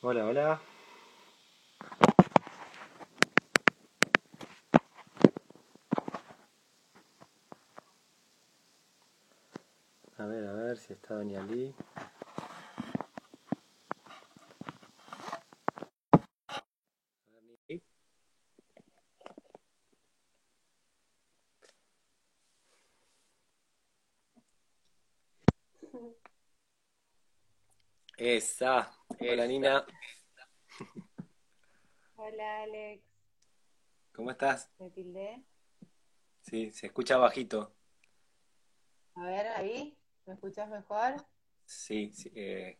Hola, hola. A ver, a ver si está Doña Lee. Esa. Hola, Alex. ¿Cómo estás? ¿Me tildé? Sí, se escucha bajito. A ver, ahí. ¿Me escuchas mejor? Sí, sí. Eh,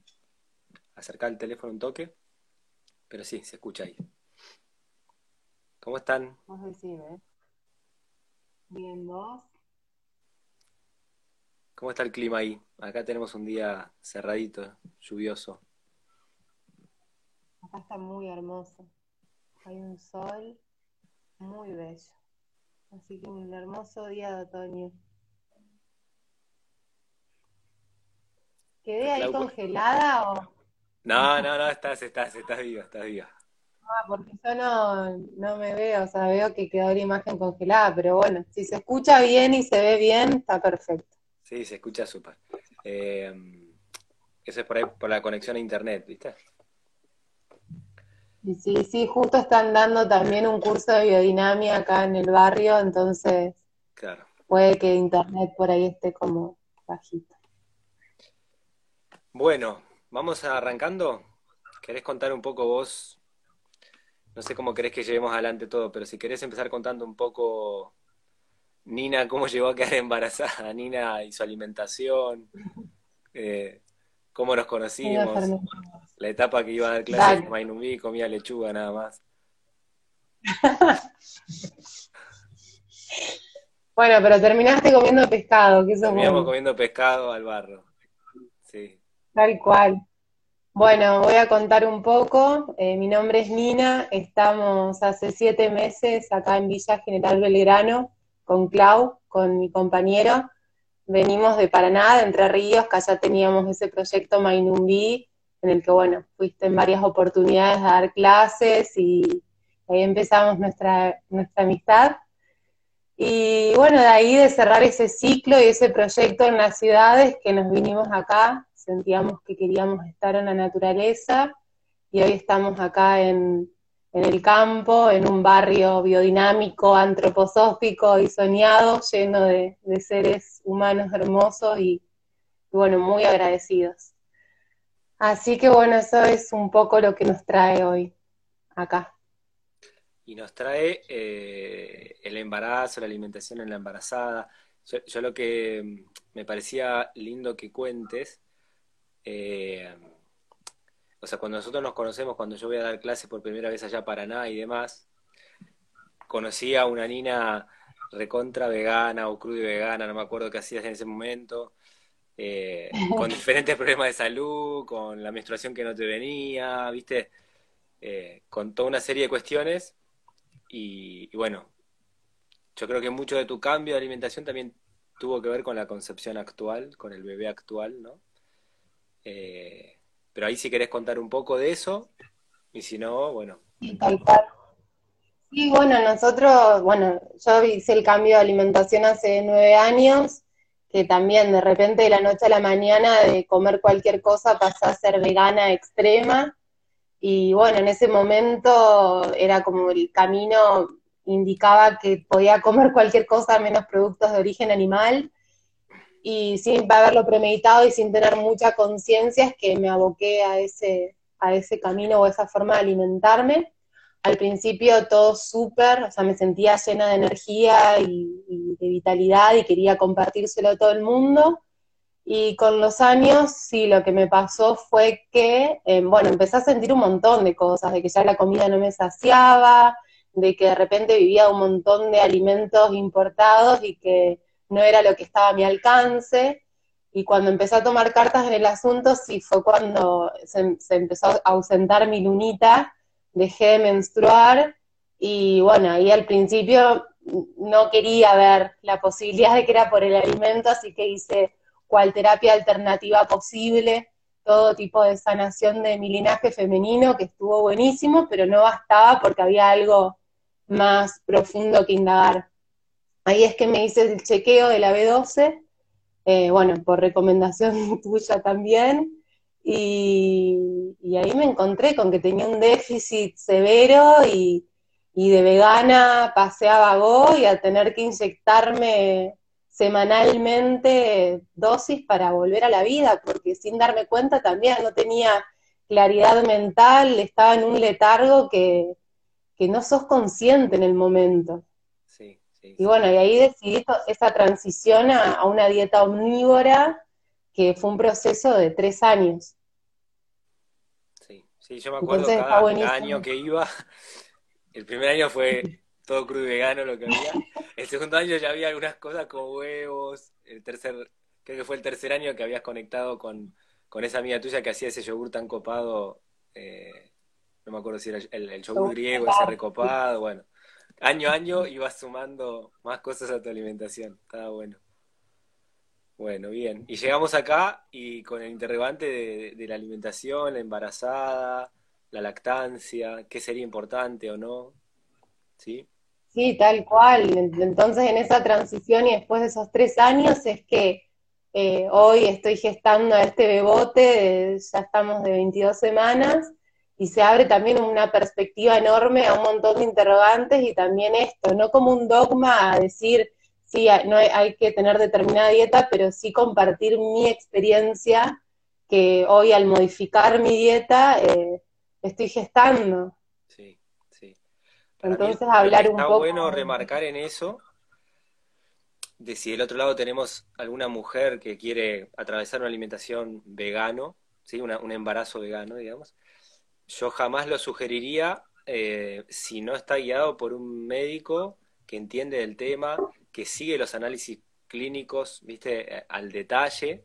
acerca el teléfono un toque. Pero sí, se escucha ahí. ¿Cómo están? Vos decime. Bien, vos. ¿Cómo está el clima ahí? Acá tenemos un día cerradito, lluvioso. Acá está muy hermoso. Hay un sol muy bello. Así que un hermoso día de otoño. ¿Quedé ahí congelada o...? No, no, no, estás, estás, estás viva, estás viva. Ah, porque yo no, no me veo, o sea, veo que quedó la imagen congelada, pero bueno, si se escucha bien y se ve bien, está perfecto. Sí, se escucha súper. Eh, eso es por ahí, por la conexión a internet, ¿viste? Y sí, sí, justo están dando también un curso de biodinamia acá en el barrio, entonces Claro. puede que internet por ahí esté como bajito. Bueno, vamos arrancando. ¿Querés contar un poco vos? No sé cómo querés que llevemos adelante todo, pero si querés empezar contando un poco, Nina, cómo llegó a quedar embarazada, Nina y su alimentación, eh, cómo nos conocimos. La etapa que iba a dar clases en. Mainumí, comía lechuga nada más. Bueno, pero terminaste comiendo pescado, que eso es Terminamos bueno, comiendo pescado al barro. Sí, tal cual. Bueno, voy a contar un poco. Eh, mi nombre es Nina, estamos hace siete meses acá en Villa General Belgrano con Clau, con mi compañero. Venimos de Paraná, de Entre Ríos, que allá teníamos ese proyecto Mainumbí, en el que, bueno, fuiste en varias oportunidades a dar clases y ahí empezamos nuestra, nuestra amistad. Y bueno, de ahí de cerrar ese ciclo y ese proyecto en las ciudades que nos vinimos acá, sentíamos que queríamos estar en la naturaleza y hoy estamos acá en, en el campo, en un barrio biodinámico, antroposófico y soñado, lleno de, de seres humanos hermosos y, y bueno, muy agradecidos. Así que bueno, eso es un poco lo que nos trae hoy acá. y nos trae eh, el embarazo, la alimentación en la embarazada. Yo, yo lo que mm, me parecía lindo que cuentes, eh, o sea, cuando nosotros nos conocemos, cuando yo voy a dar clases por primera vez allá a Paraná y demás, conocí a una Nina recontra vegana o cruda y vegana, no me acuerdo qué hacías en ese momento, eh, con diferentes problemas de salud, con la menstruación que no te venía, ¿viste? Eh, con toda una serie de cuestiones y, y bueno, yo creo que mucho de tu cambio de alimentación también tuvo que ver con la concepción actual, con el bebé actual, ¿no? Eh, pero ahí si querés contar un poco de eso, y si no, bueno, cual. Sí, bueno, nosotros, bueno, yo hice el cambio de alimentación hace nueve años, que también de repente de la noche a la mañana de comer cualquier cosa pasé a ser vegana extrema. Y bueno, en ese momento era como el camino indicaba que podía comer cualquier cosa menos productos de origen animal. Y sin haberlo premeditado y sin tener mucha conciencia es que me aboqué a ese, a ese camino o esa forma de alimentarme. Al principio todo súper, o sea, me sentía llena de energía y, de vitalidad y quería compartírselo a todo el mundo. Y con los años, sí, lo que me pasó fue que, eh, bueno, empecé a sentir un montón de cosas, de que ya la comida no me saciaba, de que de repente vivía un montón de alimentos importados y que no era lo que estaba a mi alcance. Y cuando empecé a tomar cartas en el asunto, sí fue cuando se empezó a ausentar mi lunita, dejé de menstruar y bueno, ahí al principio no quería ver la posibilidad de que era por el alimento, así que hice cual terapia alternativa posible, todo tipo de sanación de mi linaje femenino, que estuvo buenísimo, pero no bastaba porque había algo más profundo que indagar. Ahí es que me hice el chequeo de la B12, eh, bueno, por recomendación tuya también, y, ahí me encontré con que tenía un déficit severo y, de vegana pasé a vago y a tener que inyectarme semanalmente dosis para volver a la vida, porque sin darme cuenta también no tenía claridad mental, estaba en un letargo que, no sos consciente en el momento. y bueno, y ahí decidí esa transición a, una dieta omnívora, que fue un proceso de tres años. Sí, yo me acuerdo cada año que iba, el primer año fue todo crudo y vegano lo que había. El segundo año ya había algunas cosas como huevos. El tercer, creo que fue el tercer año que habías conectado con, esa amiga tuya que hacía ese yogur tan copado. Eh, no me acuerdo si era el, yogur griego, ese recopado. Bueno, año a año ibas sumando más cosas a tu alimentación. Estaba bueno. Bueno, bien. Y llegamos acá y con el interrogante de, la alimentación, la embarazada, la lactancia, qué sería importante o no. ¿Sí? Sí, tal cual. Entonces, en esa transición y después de esos tres años es que eh, hoy estoy gestando a este bebote, ya estamos de 22 semanas, y se abre también una perspectiva enorme a un montón de interrogantes y también esto, no como un dogma a decir, sí, no hay, que tener determinada dieta, pero sí compartir mi experiencia, que hoy al modificar mi dieta eh, estoy gestando. Entonces hablar un está poco... bueno remarcar en eso de si del otro lado tenemos alguna mujer que quiere atravesar una alimentación vegano, ¿sí? un embarazo vegano, digamos, yo jamás lo sugeriría eh, si no está guiado por un médico que entiende del tema, que sigue los análisis clínicos, viste, eh, al detalle.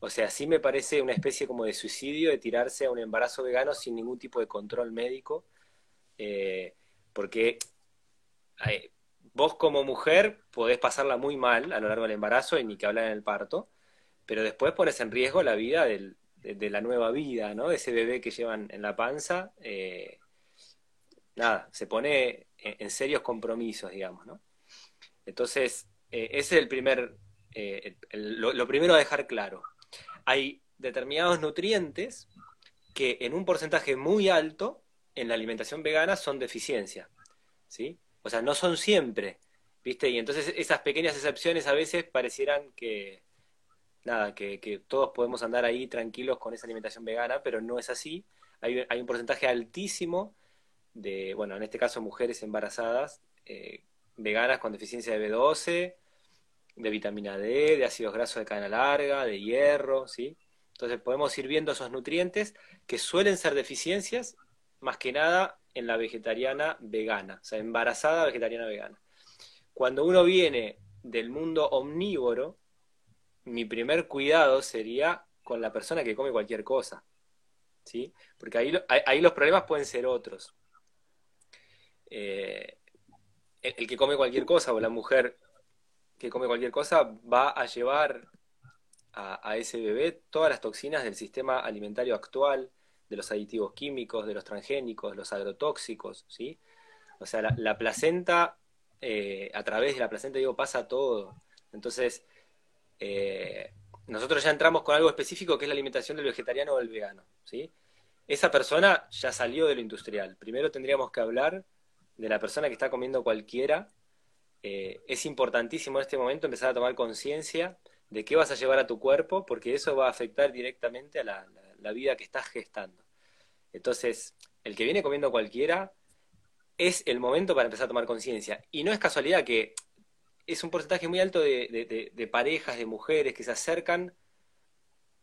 O sea, sí me parece una especie como de suicidio de tirarse a un embarazo vegano sin ningún tipo de control médico. Eh, porque vos como mujer podés pasarla muy mal a lo largo del embarazo y ni que hablar en el parto, pero después pones en riesgo la vida de, la nueva vida, ¿no? De ese bebé que llevan en la panza. Eh, nada, se pone en, serios compromisos, digamos, ¿no? Entonces, eh, ese es el primer, eh, lo primero a dejar claro. Hay determinados nutrientes que en un porcentaje muy alto en la alimentación vegana son deficiencia, ¿sí? O sea, no son siempre, ¿viste? Y entonces esas pequeñas excepciones a veces parecieran que, nada, que, todos podemos andar ahí tranquilos con esa alimentación vegana, pero no es así. Hay, hay un porcentaje altísimo de, bueno, en este caso mujeres embarazadas, eh, veganas con deficiencia de B12, de vitamina D, de ácidos grasos de cadena larga, de hierro, ¿sí? Entonces podemos ir viendo esos nutrientes que suelen ser deficiencias más que nada en la vegetariana vegana, o sea, embarazada vegetariana vegana. Cuando uno viene del mundo omnívoro, mi primer cuidado sería con la persona que come cualquier cosa, ¿sí? Porque ahí, ahí los problemas pueden ser otros. Eh, el, que come cualquier cosa o la mujer que come cualquier cosa va a llevar a, ese bebé todas las toxinas del sistema alimentario actual, de los aditivos químicos, de los transgénicos, los agrotóxicos, ¿sí? O sea, la, placenta, eh, a través de la placenta, digo, pasa todo. Entonces, eh, nosotros ya entramos con algo específico que es la alimentación del vegetariano o del vegano, ¿sí? Esa persona ya salió de lo industrial. Primero tendríamos que hablar de la persona que está comiendo cualquiera. Eh, es importantísimo en este momento empezar a tomar conciencia de qué vas a llevar a tu cuerpo, porque eso va a afectar directamente a la vida que estás gestando. Entonces, el que viene comiendo cualquiera es el momento para empezar a tomar conciencia. Y no es casualidad que es un porcentaje muy alto de, parejas, de mujeres que se acercan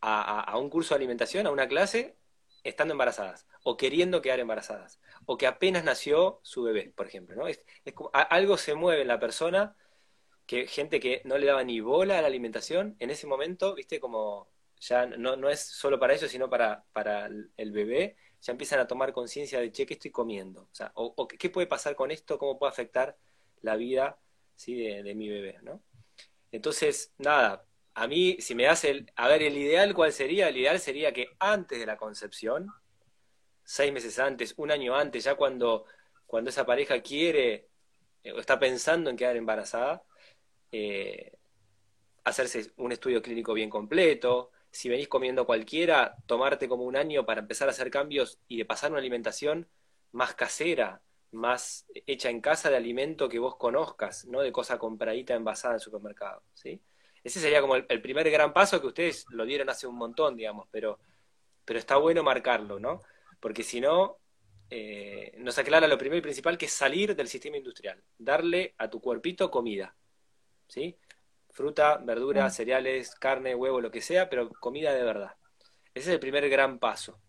a, un curso de alimentación, a una clase, estando embarazadas, o queriendo quedar embarazadas, o que apenas nació su bebé, por ejemplo. ¿no? Es, algo se mueve en la persona, que gente que no le daba ni bola a la alimentación, en ese momento, viste, como ya no, no es solo para eso, sino para, para el bebé, ya empiezan a tomar conciencia de, che, ¿qué estoy comiendo? O, sea, o, ¿qué puede pasar con esto? ¿Cómo puede afectar la vida ¿sí? de, mi bebé? ¿no? Entonces, nada, a mí, si me das el, a ver, el ideal, ¿cuál sería? El ideal sería que antes de la concepción, seis meses antes, un año antes, ya cuando, cuando esa pareja quiere eh, o está pensando en quedar embarazada, eh, hacerse un estudio clínico bien completo. Si venís comiendo cualquiera, tomarte como un año para empezar a hacer cambios y de pasar una alimentación más casera, más hecha en casa de alimento que vos conozcas, no de cosa compradita envasada en supermercado, ¿sí? Ese sería como el, primer gran paso que ustedes lo dieron hace un montón, digamos, pero, pero está bueno marcarlo, ¿no? Porque si no, eh, nos aclara lo primero y principal que es salir del sistema industrial, darle a tu cuerpito comida, ¿sí? Fruta, verdura, mm. cereales, carne, huevo, lo que sea, pero comida de verdad. Ese es el primer gran paso.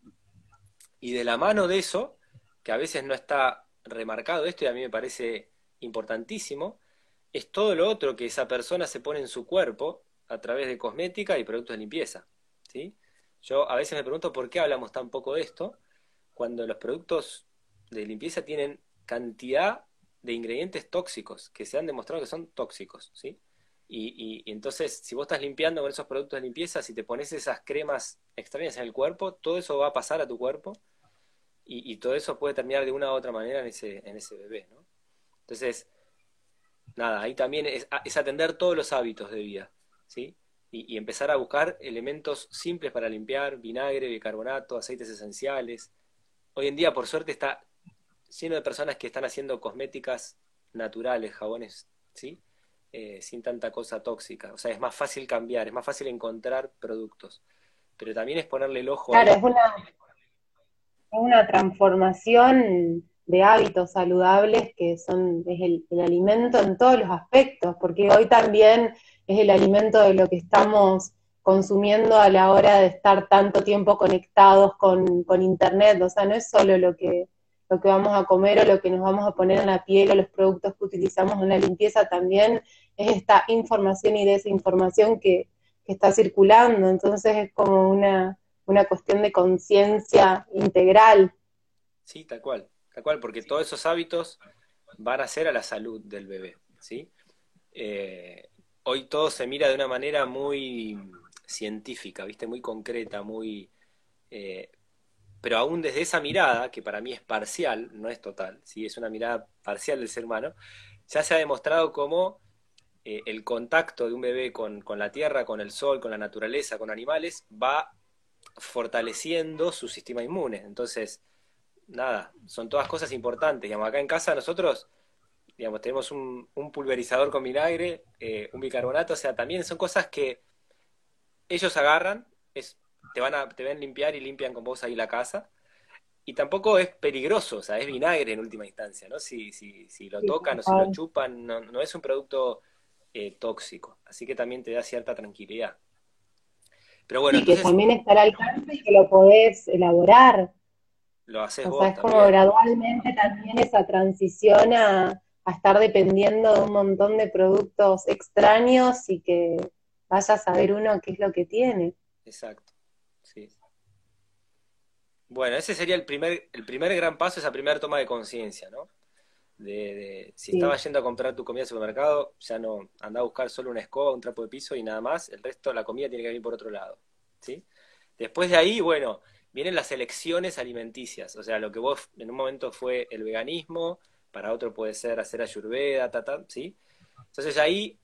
Y de la mano de eso, que a veces no está remarcado esto y a mí me parece importantísimo, es todo lo otro que esa persona se pone en su cuerpo a través de cosmética y productos de limpieza. ¿sí? Yo a veces me pregunto por qué hablamos tan poco de esto cuando los productos de limpieza tienen cantidad de ingredientes tóxicos que se han demostrado que son tóxicos. ¿sí? Y, entonces, si vos estás limpiando con esos productos de limpieza, si te pones esas cremas extrañas en el cuerpo, todo eso va a pasar a tu cuerpo y, todo eso puede terminar de una u otra manera en ese, en ese bebé. ¿no? Entonces, nada, ahí también es, atender todos los hábitos de vida, ¿sí? Y, empezar a buscar elementos simples para limpiar, vinagre, bicarbonato, aceites esenciales. Hoy en día, por suerte, está lleno de personas que están haciendo cosméticas naturales, jabones, ¿sí? Eh, sin tanta cosa tóxica. O sea, es más fácil cambiar, es más fácil encontrar productos. Pero también es ponerle el ojo. Claro, es una, es una transformación de hábitos saludables que son es el, alimento en todos los aspectos, porque hoy también es el alimento de lo que estamos consumiendo a la hora de estar tanto tiempo conectados con, con internet, o sea, no es solo lo que, lo que vamos a comer o lo que nos vamos a poner en la piel o los productos que utilizamos en la limpieza, también es esta información y desinformación que, que está circulando, entonces es como una, una cuestión de conciencia integral. Sí, tal cual. Porque todos esos hábitos van a ser a la salud del bebé. Eh, hoy todo se mira de una manera muy científica, ¿viste? Muy concreta, muy... Eh, pero aún desde esa mirada, que para mí es parcial, no es total, ¿sí? Es una mirada parcial del ser humano, ya se ha demostrado cómo eh, el contacto de un bebé con, con la tierra, con el sol, con la naturaleza, con animales, va fortaleciendo su sistema inmune. Entonces, nada, son todas cosas importantes. Digamos, acá en casa nosotros, digamos, tenemos un, pulverizador con vinagre, eh, un bicarbonato, o sea, también son cosas que ellos agarran, es, te van a, te ven limpiar y limpian con vos ahí la casa. Y tampoco es peligroso, o sea, es vinagre en última instancia, ¿no? Si, si, si lo tocan o si lo chupan, no, no es un producto eh, tóxico. Así que también te da cierta tranquilidad. Pero bueno, y que también está al alcance y que lo podés elaborar. Lo haces o sea, es como gradualmente también esa transición a, estar dependiendo de un montón de productos extraños y que vaya a saber uno qué es lo que tiene. Exacto, sí. Bueno, ese sería el primer, el primer gran paso, esa primera toma de conciencia, ¿no? De, si estaba yendo a comprar tu comida al supermercado, ya no anda a buscar solo una escoba, un trapo de piso y nada más, el resto de la comida tiene que venir por otro lado, ¿sí? Después de ahí, bueno, vienen las elecciones alimenticias, o sea, lo que vos en un momento fue el veganismo, para otro puede ser hacer ayurveda, ta, ¿sí? Entonces ahí,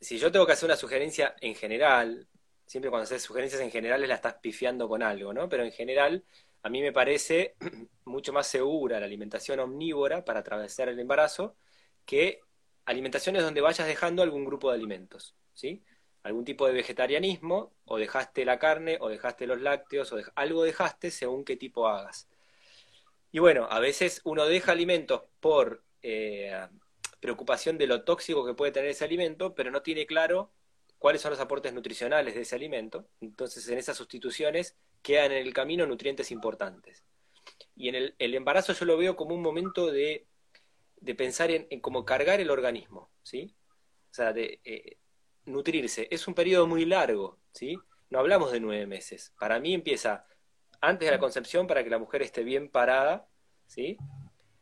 si yo tengo que hacer una sugerencia en general, siempre cuando haces sugerencias en general la estás pifiando con algo, ¿no? Pero en general, a mí me parece mucho más segura la alimentación omnívora para atravesar el embarazo que alimentaciones donde vayas dejando algún grupo de alimentos, ¿sí? Algún tipo de vegetarianismo, o dejaste la carne, o dejaste los lácteos, o algo dejaste según qué tipo hagas. Y bueno, a veces uno deja alimentos por eh, preocupación de lo tóxico que puede tener ese alimento, pero no tiene claro cuáles son los aportes nutricionales de ese alimento. Entonces, en esas sustituciones quedan en el camino nutrientes importantes. Y en el, embarazo yo lo veo como un momento de, pensar en, cómo cargar el organismo, ¿sí? O sea, de, eh, nutrirse es un periodo muy largo, ¿sí? No hablamos de nueve meses. Para mí empieza antes de la concepción para que la mujer esté bien parada, ¿sí?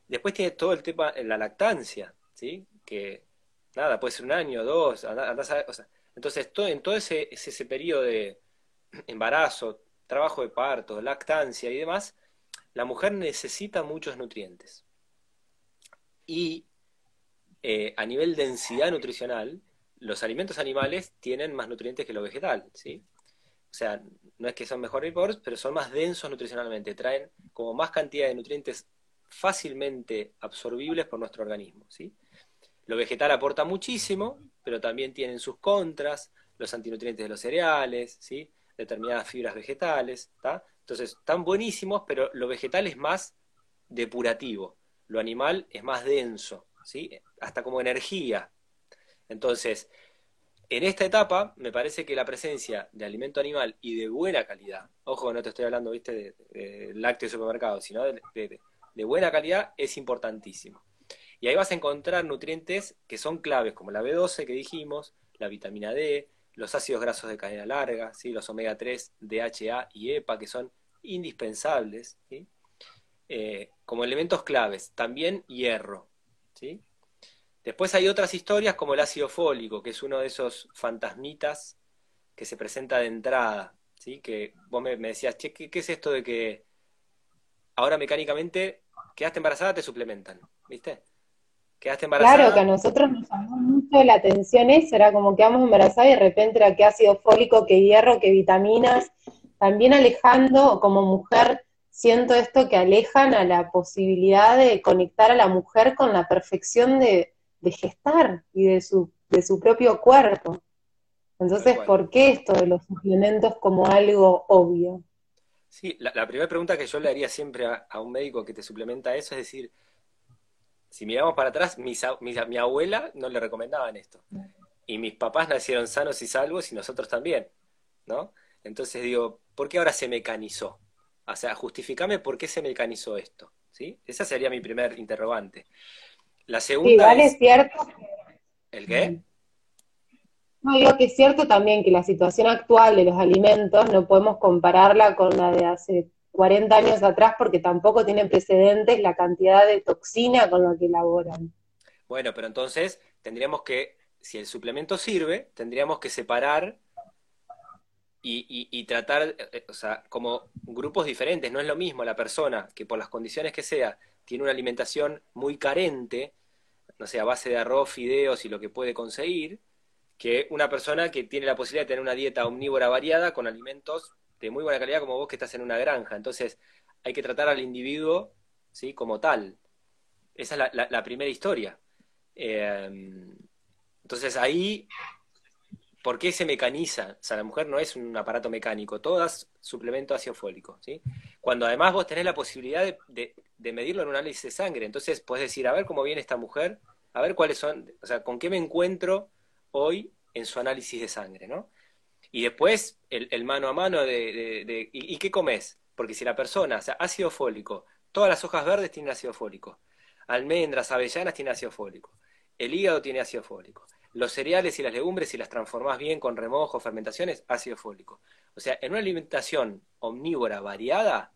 Después tiene todo el tema en la lactancia, ¿sí? Que nada, puede ser un año, dos, o Entonces, todo, en todo ese, ese periodo de embarazo, trabajo de parto, lactancia y demás, la mujer necesita muchos nutrientes. Y eh, a nivel densidad nutricional, los alimentos animales tienen más nutrientes que lo vegetal, ¿sí? O sea, no es que son mejores pero son más densos nutricionalmente, traen como más cantidad de nutrientes fácilmente absorbibles por nuestro organismo, ¿sí? Lo vegetal aporta muchísimo, pero también tienen sus contras, los antinutrientes de los cereales, ¿sí? determinadas fibras vegetales. Entonces, están buenísimos, pero lo vegetal es más depurativo, lo animal es más denso, ¿sí? Hasta como energía. Entonces, en esta etapa, me parece que la presencia de alimento animal y de buena calidad, ojo, no te estoy hablando, viste, de, de lácteo de supermercado, sino de, buena calidad, es importantísimo. Y ahí vas a encontrar nutrientes que son claves, como la B12 que dijimos, la vitamina D, los ácidos grasos de cadena larga, ¿sí? los omega 3, DHA y EPA, que son indispensables, eh, como elementos claves. También hierro. ¿sí? Después hay otras historias como el ácido fólico, que es uno de esos fantasmitas que se presenta de entrada. ¿sí? Que vos me, decías, che, ¿qué, es esto de que ahora mecánicamente quedaste embarazada, te suplementan? ¿Viste? Quedaste embarazada. Claro, que a nosotros nos llamó mucho la atención eso, era como quedamos embarazadas y de repente era que ácido fólico, que hierro, que vitaminas, también alejando, como mujer, siento esto que alejan a la posibilidad de conectar a la mujer con la perfección de, gestar y de su, de su propio cuerpo. Entonces, ¿por qué esto de los suplementos como algo obvio? Sí, la, primera pregunta que yo le haría siempre a, a, un médico que te suplementa eso es decir, si miramos para atrás, mi abuela no le recomendaban esto. Y mis papás nacieron sanos y salvos y nosotros también, ¿no? Entonces digo, ¿por qué ahora se mecanizó? O sea, justificame por qué se mecanizó esto, ¿sí? Esa sería mi primer interrogante. La segunda Igual es, cierto. ¿El qué? No, digo que es cierto también que la situación actual de los alimentos no podemos compararla con la de hace 40 años atrás porque tampoco tienen precedentes la cantidad de toxina con la que elaboran. Bueno, pero entonces tendríamos que, si el suplemento sirve, tendríamos que separar y, tratar, eh, o sea, como grupos diferentes. No es lo mismo la persona que por las condiciones que sea tiene una alimentación muy carente, no sé, a base de arroz, fideos y lo que puede conseguir, que una persona que tiene la posibilidad de tener una dieta omnívora variada con alimentos de muy buena calidad como vos que estás en una granja. Entonces, hay que tratar al individuo ¿sí? como tal. Esa es la, primera historia. Em, entonces, ahí, ¿por qué se mecaniza? O sea, la mujer no es un aparato mecánico, todas suplemento ácido fólico. ¿sí? Cuando además vos tenés la posibilidad de, de medirlo en un análisis de sangre, entonces podés decir, a ver cómo viene esta mujer, a ver cuáles son, o sea, con qué me encuentro hoy en su análisis de sangre, ¿no? Y después el, mano a mano de, ¿y, qué comes? Porque si la persona, o sea, ácido fólico, todas las hojas verdes tienen ácido fólico, almendras, avellanas tienen ácido fólico, el hígado tiene ácido fólico, los cereales y las legumbres, si las transformás bien con remojo, fermentaciones, ácido fólico. O sea, en una alimentación omnívora variada,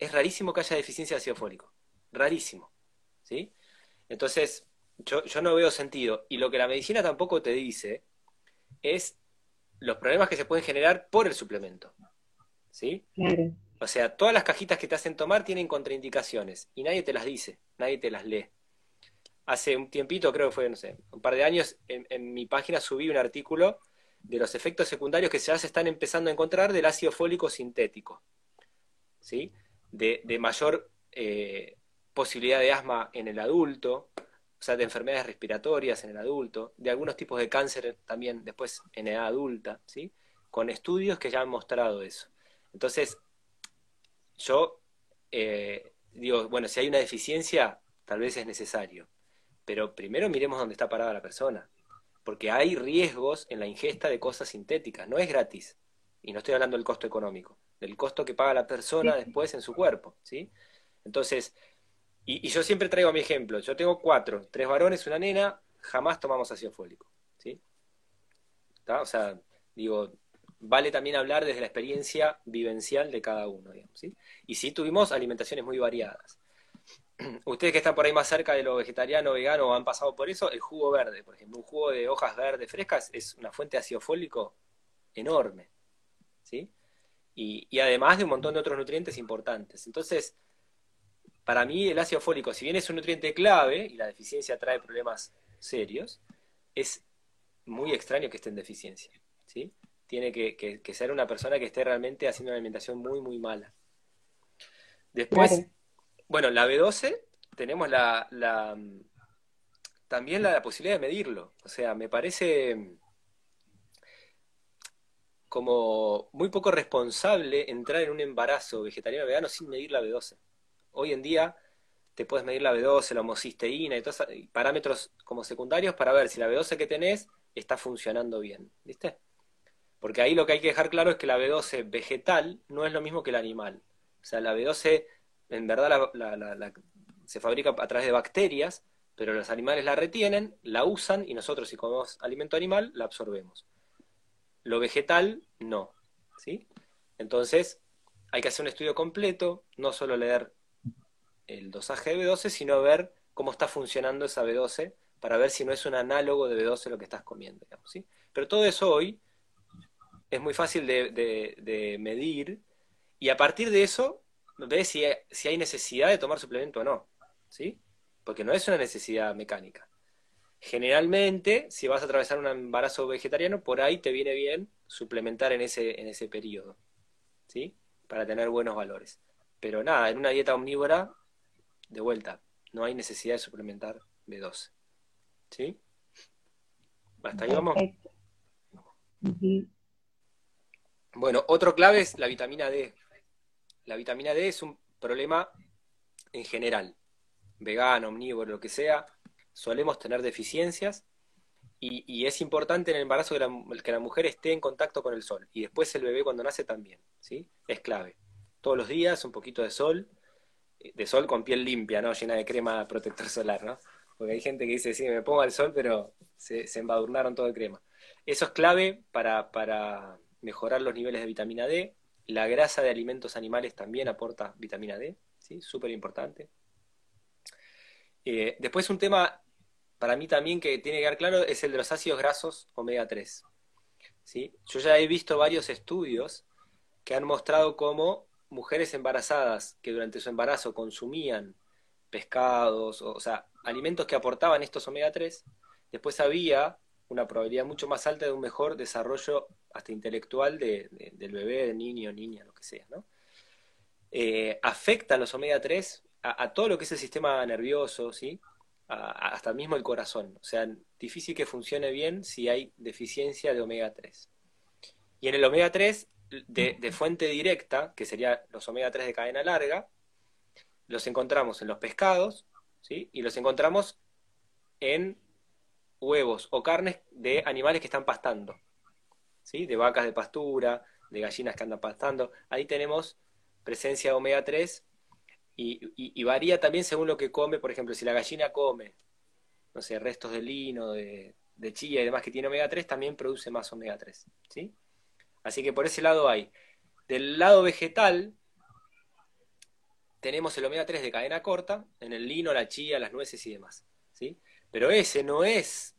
es rarísimo que haya deficiencia de ácido fólico. Rarísimo. ¿Sí? Entonces, yo, yo no veo sentido. Y lo que la medicina tampoco te dice es los problemas que se pueden generar por el suplemento. ¿Sí? Claro. O sea, todas las cajitas que te hacen tomar tienen contraindicaciones y nadie te las dice, nadie te las lee. Hace un tiempito, creo que fue, no sé, un par de años, en, mi página subí un artículo de los efectos secundarios que ya se están empezando a encontrar del ácido fólico sintético. ¿Sí? De, mayor eh, posibilidad de asma en el adulto, o sea, de enfermedades respiratorias en el adulto, de algunos tipos de cáncer también después en edad adulta, ¿sí? Con estudios que ya han mostrado eso. Entonces, yo eh, digo, bueno, si hay una deficiencia, tal vez es necesario, pero primero miremos dónde está parada la persona, porque hay riesgos en la ingesta de cosas sintéticas, no es gratis, y no estoy hablando del costo económico, del costo que paga la persona después en su cuerpo, ¿sí? Entonces, y, yo siempre traigo mi ejemplo. Yo tengo cuatro, tres varones, una nena, jamás tomamos ácido fólico. ¿sí? O sea, digo, vale también hablar desde la experiencia vivencial de cada uno, digamos, ¿sí? Y sí tuvimos alimentaciones muy variadas. ustedes que están por ahí más cerca de lo vegetariano, vegano o han pasado por eso, el jugo verde, por ejemplo, un jugo de hojas verdes frescas es una fuente de ácido fólico enorme, ¿sí? Y, y además de un montón de otros nutrientes importantes. Entonces, para mí el ácido fólico, si bien es un nutriente clave y la deficiencia trae problemas serios, es muy extraño que esté en deficiencia, ¿sí? Tiene que, ser una persona que esté realmente haciendo una alimentación muy, muy mala. Después, bueno, la B12 tenemos la, también la, posibilidad de medirlo. O sea, me parece como muy poco responsable entrar en un embarazo vegetariano vegano sin medir la B12. Hoy en día te puedes medir la B12, la homocisteína y todos parámetros como secundarios para ver si la B12 que tenés está funcionando bien, ¿viste? Porque ahí lo que hay que dejar claro es que la B12 vegetal no es lo mismo que el animal. O sea, la B12 en verdad se fabrica a través de bacterias, pero los animales la retienen, la usan y nosotros si comemos alimento animal la absorbemos. Lo vegetal no, ¿sí? Entonces hay que hacer un estudio completo, no solo leer el dosaje de B12, sino ver cómo está funcionando esa B12 para ver si no es un análogo de B12 lo que estás comiendo. ¿sí? Pero todo eso hoy es muy fácil de, medir y a partir de eso ves si, si hay necesidad de tomar suplemento o no. ¿sí? Porque no es una necesidad mecánica. Generalmente, si vas a atravesar un embarazo vegetariano, por ahí te viene bien suplementar en ese, en ese periodo, ¿sí? Para tener buenos valores. Pero nada, en una dieta omnívora, de vuelta, no hay necesidad de suplementar B12. ¿Sí? ¿Hasta ahí vamos? Bueno, otro clave es la vitamina D. La vitamina D es un problema en general, vegano, omnívoro, lo que sea, solemos tener deficiencias y, es importante en el embarazo que la, que la, mujer esté en contacto con el sol y después el bebé cuando nace también, ¿sí? Es clave. Todos los días un poquito de sol, de sol con piel limpia, ¿no? Llena de crema protector solar, ¿no? Porque hay gente que dice, sí, me pongo al sol, pero se, embadurnaron todo de crema. Eso es clave para, para mejorar los niveles de vitamina D. La grasa de alimentos animales también aporta vitamina D, ¿sí? Súper importante. Eh, después un tema para mí también que tiene que quedar claro es el de los ácidos grasos omega 3. ¿sí? Yo ya he visto varios estudios que han mostrado cómo mujeres embarazadas que durante su embarazo consumían pescados, o, sea, alimentos que aportaban estos omega 3, después había una probabilidad mucho más alta de un mejor desarrollo hasta intelectual del bebé, del niño, niña, lo que sea, ¿no? Eh, afectan los omega 3 a, todo lo que es el sistema nervioso, ¿sí? hasta mismo el corazón. O sea, difícil que funcione bien si hay deficiencia de omega 3. Y en el omega 3, de, fuente directa, que sería los omega 3 de cadena larga, los encontramos en los pescados, ¿sí? Y los encontramos en huevos o carnes de animales que están pastando, ¿sí? De vacas de pastura, de gallinas que andan pastando. Ahí tenemos presencia de omega 3 y, varía también según lo que come. Por ejemplo, si la gallina come, no sé, restos de lino, de, chía y demás que tiene omega 3, también produce más omega 3, ¿sí? Así que por ese lado hay. Del lado vegetal, tenemos el omega 3 de cadena corta, en el lino, la chía, las nueces y demás. ¿sí? Pero ese no es,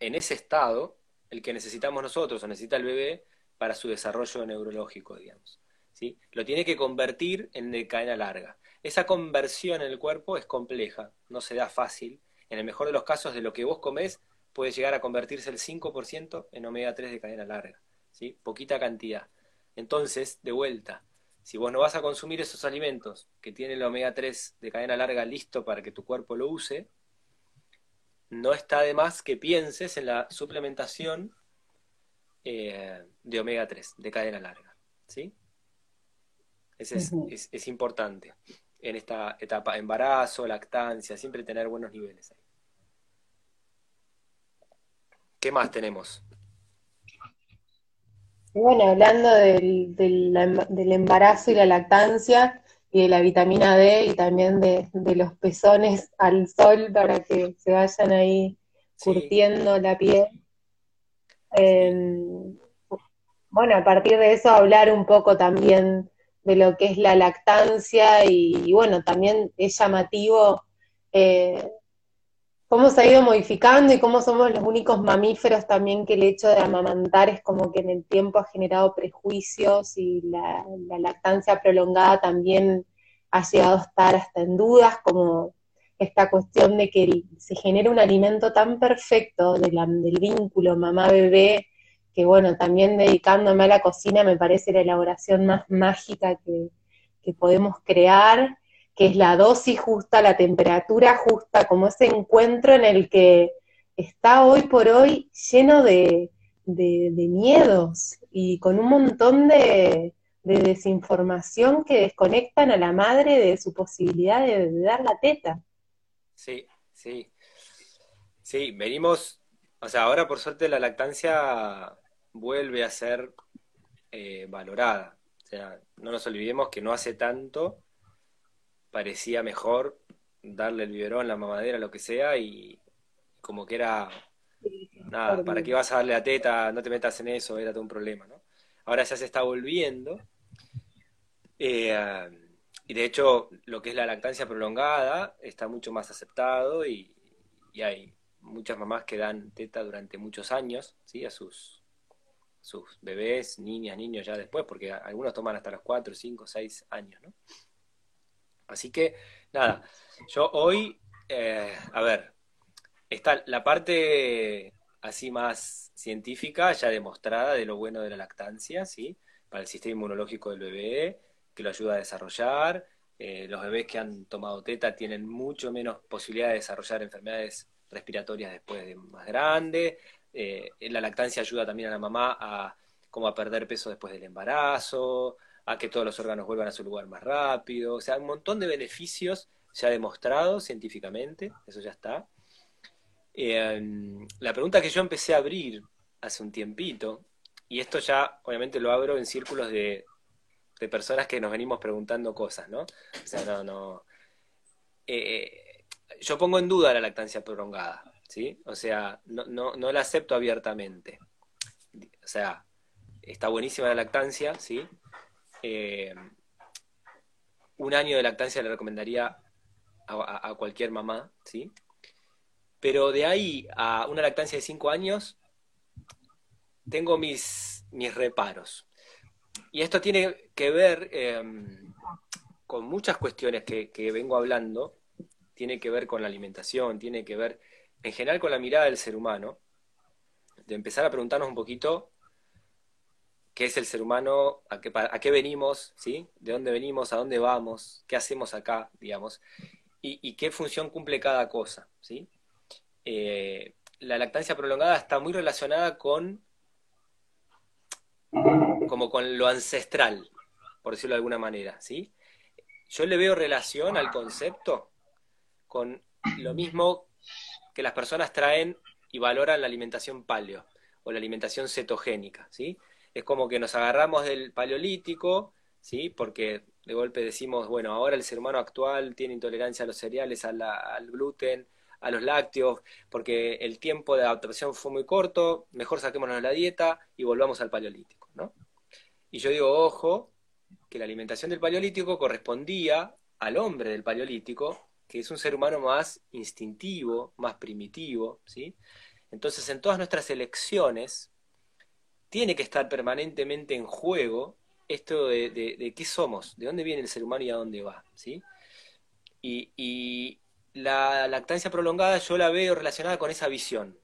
en ese estado, el que necesitamos nosotros o necesita el bebé para su desarrollo neurológico, digamos. ¿sí? Lo tiene que convertir en de cadena larga. Esa conversión en el cuerpo es compleja, no se da fácil. En el mejor de los casos, de lo que vos comés, puede llegar a convertirse el 5% en omega 3 de cadena larga. ¿sí? Poquita cantidad. Entonces, de vuelta, si vos no vas a consumir esos alimentos que tienen el omega 3 de cadena larga listo para que tu cuerpo lo use, no está de más que pienses en la suplementación eh, de omega 3 de cadena larga. ¿sí? es, es, importante en esta etapa, embarazo, lactancia, siempre tener buenos niveles ahí. ¿Qué más tenemos? Bueno, hablando del, del, embarazo y la lactancia y de la vitamina D y también de, los pezones al sol para que se vayan ahí curtiendo la piel. Em, bueno, a partir de eso hablar un poco también de lo que es la lactancia y, bueno, también es llamativo eh, cómo se ha ido modificando y cómo somos los únicos mamíferos también que el hecho de amamantar es como que en el tiempo ha generado prejuicios y la, lactancia prolongada también ha llegado a estar hasta en dudas, como esta cuestión de que se genera un alimento tan perfecto del vínculo mamá-bebé, que bueno, también dedicándome a la cocina me parece la elaboración más mágica que, que podemos crear que es la dosis justa, la temperatura justa, como ese encuentro en el que está hoy por hoy lleno de, miedos y con un montón de, desinformación que desconectan a la madre de su posibilidad de, dar la teta. Sí, sí. Sí, venimos, o sea, ahora por suerte la lactancia vuelve a ser eh, valorada. O sea, no nos olvidemos que no hace tanto parecía mejor darle el biberón, la mamadera, lo que sea, y como que era, nada, ¿para qué vas a darle la teta? No te metas en eso, era todo un problema, ¿no? Ahora ya se está volviendo. Eh, y de hecho, lo que es la lactancia prolongada está mucho más aceptado y, hay muchas mamás que dan teta durante muchos años, ¿sí? A sus, sus bebés, niñas, niños ya después, porque algunos toman hasta los 4, 5, 6 años, ¿no? Así que, nada, yo hoy, eh, a ver, está la parte así más científica ya demostrada de lo bueno de la lactancia, ¿sí? Para el sistema inmunológico del bebé, que lo ayuda a desarrollar. Eh, los bebés que han tomado teta tienen mucho menos posibilidad de desarrollar enfermedades respiratorias después de más grande. Eh, la lactancia ayuda también a la mamá a como a perder peso después del embarazo, a que todos los órganos vuelvan a su lugar más rápido, o sea, un montón de beneficios se ha demostrado científicamente, eso ya está. Em, la pregunta que yo empecé a abrir hace un tiempito, y esto ya obviamente lo abro en círculos de, personas que nos venimos preguntando cosas, ¿no? O sea, no, no. Eh, yo pongo en duda la lactancia prolongada, ¿sí? O sea, no, no, no la acepto abiertamente. O sea, está buenísima la lactancia, ¿sí? Eh, un año de lactancia le recomendaría a, cualquier mamá, ¿sí? Pero de ahí a una lactancia de cinco años, tengo mis, mis reparos. Y esto tiene que ver em, con muchas cuestiones que, vengo hablando, tiene que ver con la alimentación, tiene que ver en general con la mirada del ser humano, de empezar a preguntarnos un poquito qué es el ser humano, a qué, a qué venimos, ¿sí? De dónde venimos, a dónde vamos, qué hacemos acá, digamos, y, qué función cumple cada cosa, ¿sí? Eh, la lactancia prolongada está muy relacionada con como con lo ancestral, por decirlo de alguna manera, ¿sí? Yo le veo relación al concepto con lo mismo que las personas traen y valoran la alimentación paleo o la alimentación cetogénica, ¿sí? es como que nos agarramos del paleolítico, ¿sí? Porque de golpe decimos, bueno, ahora el ser humano actual tiene intolerancia a los cereales, al gluten, a los lácteos, porque el tiempo de adaptación fue muy corto, mejor saquémonos la dieta y volvamos al paleolítico, ¿no? Y yo digo, ojo, que la alimentación del paleolítico correspondía al hombre del paleolítico, que es un ser humano más instintivo, más primitivo, ¿sí? Entonces, en todas nuestras elecciones, tiene que estar permanentemente en juego esto de, qué somos, de dónde viene el ser humano y a dónde va, ¿sí? Y, la lactancia prolongada yo la veo relacionada con esa visión.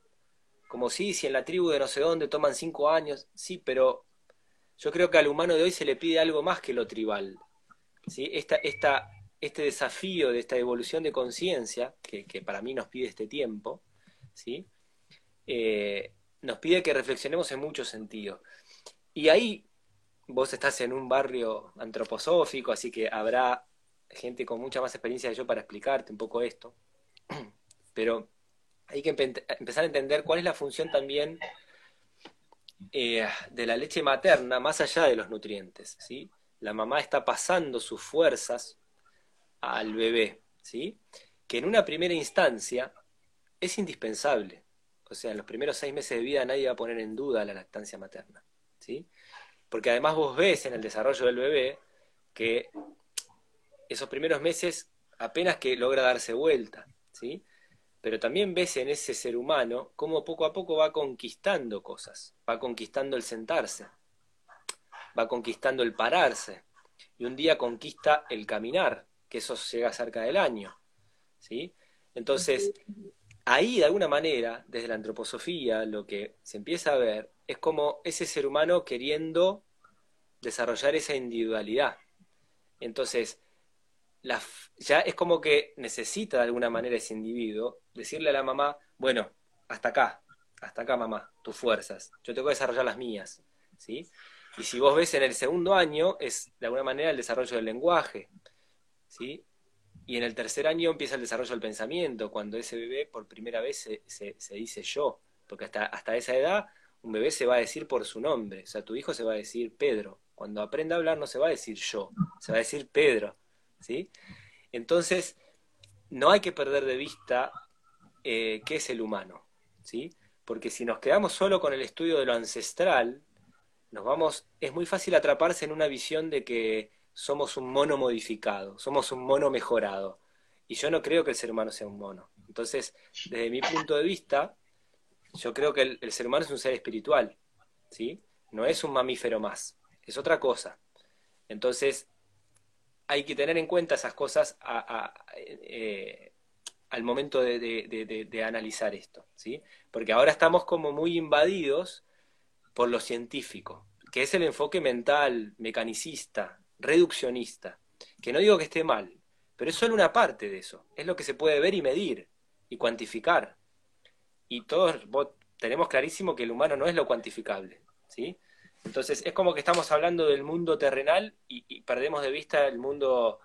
Como si, si en la tribu de no sé dónde toman cinco años, sí, pero yo creo que al humano de hoy se le pide algo más que lo tribal. ¿sí? Esta, esta, este desafío de esta evolución de conciencia, que, para mí nos pide este tiempo, ¿sí? Eh, nos pide que reflexionemos en muchos sentidos. Y ahí vos estás en un barrio antroposófico, así que habrá gente con mucha más experiencia que yo para explicarte un poco esto. Pero hay que empezar a entender cuál es la función también eh, de la leche materna más allá de los nutrientes. ¿sí? La mamá está pasando sus fuerzas al bebé, ¿sí? que en una primera instancia es indispensable. O sea, en los primeros seis meses de vida nadie va a poner en duda la lactancia materna, ¿sí? Porque además vos ves en el desarrollo del bebé que esos primeros meses apenas que logra darse vuelta, ¿sí? Pero también ves en ese ser humano cómo poco a poco va conquistando cosas, va conquistando el sentarse, va conquistando el pararse, y un día conquista el caminar, que eso llega cerca del año, ¿sí? Entonces, ahí de alguna manera, desde la antroposofía, lo que se empieza a ver es como ese ser humano queriendo desarrollar esa individualidad. Entonces, ya es como que necesita de alguna manera ese individuo decirle a la mamá, bueno, hasta acá, hasta acá mamá, tus fuerzas, yo tengo que desarrollar las mías, ¿sí? Y si vos ves en el segundo año, es de alguna manera el desarrollo del lenguaje, ¿sí? Y en el tercer año empieza el desarrollo del pensamiento, cuando ese bebé por primera vez se, se, dice yo, porque hasta, hasta esa edad un bebé se va a decir por su nombre, o sea, tu hijo se va a decir Pedro, cuando aprenda a hablar no se va a decir yo, se va a decir Pedro, ¿sí? Entonces, no hay que perder de vista eh, qué es el humano, ¿sí? Porque si nos quedamos solo con el estudio de lo ancestral, nos vamos, es muy fácil atraparse en una visión de que somos un mono modificado, somos un mono mejorado. Y yo no creo que el ser humano sea un mono. Entonces, desde mi punto de vista, yo creo que el, ser humano es un ser espiritual, ¿sí? No es un mamífero más, es otra cosa. Entonces, hay que tener en cuenta esas cosas eh, al momento de, analizar esto, ¿sí? Porque ahora estamos como muy invadidos por lo científico, que es el enfoque mental, mecanicista, reduccionista, que no digo que esté mal, pero es solo una parte de eso, es lo que se puede ver y medir y cuantificar. Y todos tenemos clarísimo que el humano no es lo cuantificable, ¿sí? Entonces es como que estamos hablando del mundo terrenal y, perdemos de vista el mundo,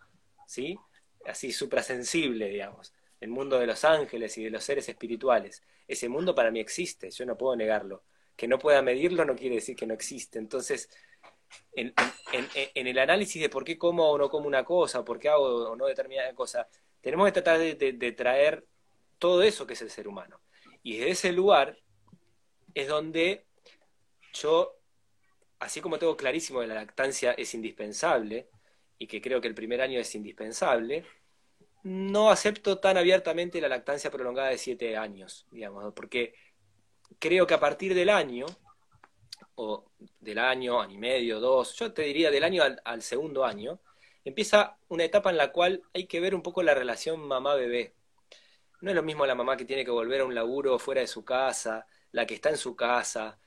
¿sí? Así suprasensible, digamos, el mundo de los ángeles y de los seres espirituales. Ese mundo para mí existe, yo no puedo negarlo. Que no pueda medirlo no quiere decir que no existe. Entonces, en, el análisis de por qué como o no como una cosa, por qué hago o no determinada cosa, tenemos que tratar de traer todo eso que es el ser humano. Y desde ese lugar es donde yo así como tengo clarísimo que la lactancia es indispensable, y que creo que el primer año es indispensable, no acepto tan abiertamente la lactancia prolongada de siete años, digamos, porque creo que a partir del año, o del año, año y medio, dos, yo te diría del año al, segundo año, empieza una etapa en la cual hay que ver un poco la relación mamá-bebé. No es lo mismo la mamá que tiene que volver a un laburo fuera de su casa, la que está en su casa,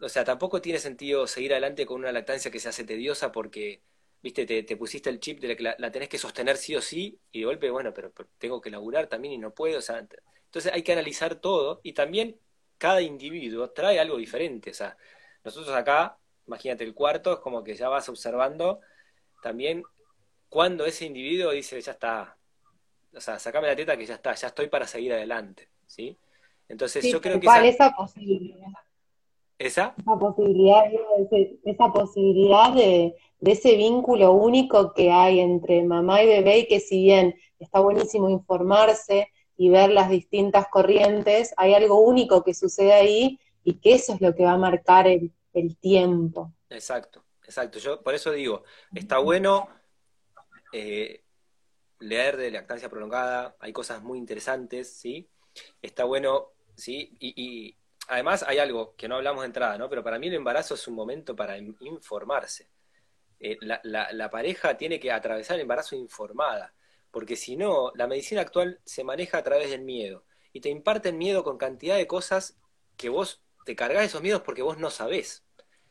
o sea, tampoco tiene sentido seguir adelante con una lactancia que se hace tediosa porque, viste, te, pusiste el chip de que la, tenés que sostener sí o sí, y de golpe, bueno, pero, tengo que laburar también y no puedo, o sea, entonces hay que analizar todo y también cada individuo trae algo diferente, o sea, nosotros acá, imagínate el cuarto, es como que ya vas observando también cuando ese individuo dice, ya está, o sea, sacame la teta que ya está, ya estoy para seguir adelante, ¿sí? Entonces yo creo que... esa posibilidad ¿Esa? Esa posibilidad, esa posibilidad de, ese vínculo único que hay entre mamá y bebé y que si bien está buenísimo informarse y ver las distintas corrientes, hay algo único que sucede ahí y que eso es lo que va a marcar el, tiempo. Exacto, exacto. Yo por eso digo, está bueno eh, leer de lactancia prolongada, hay cosas muy interesantes, ¿sí? Está bueno, ¿sí? y, además hay algo que no hablamos de entrada, ¿no? Pero para mí el embarazo es un momento para informarse. Eh, la, pareja tiene que atravesar el embarazo informada, porque si no, la medicina actual se maneja a través del miedo y te imparten miedo con cantidad de cosas que vos te cargas esos miedos porque vos no sabés.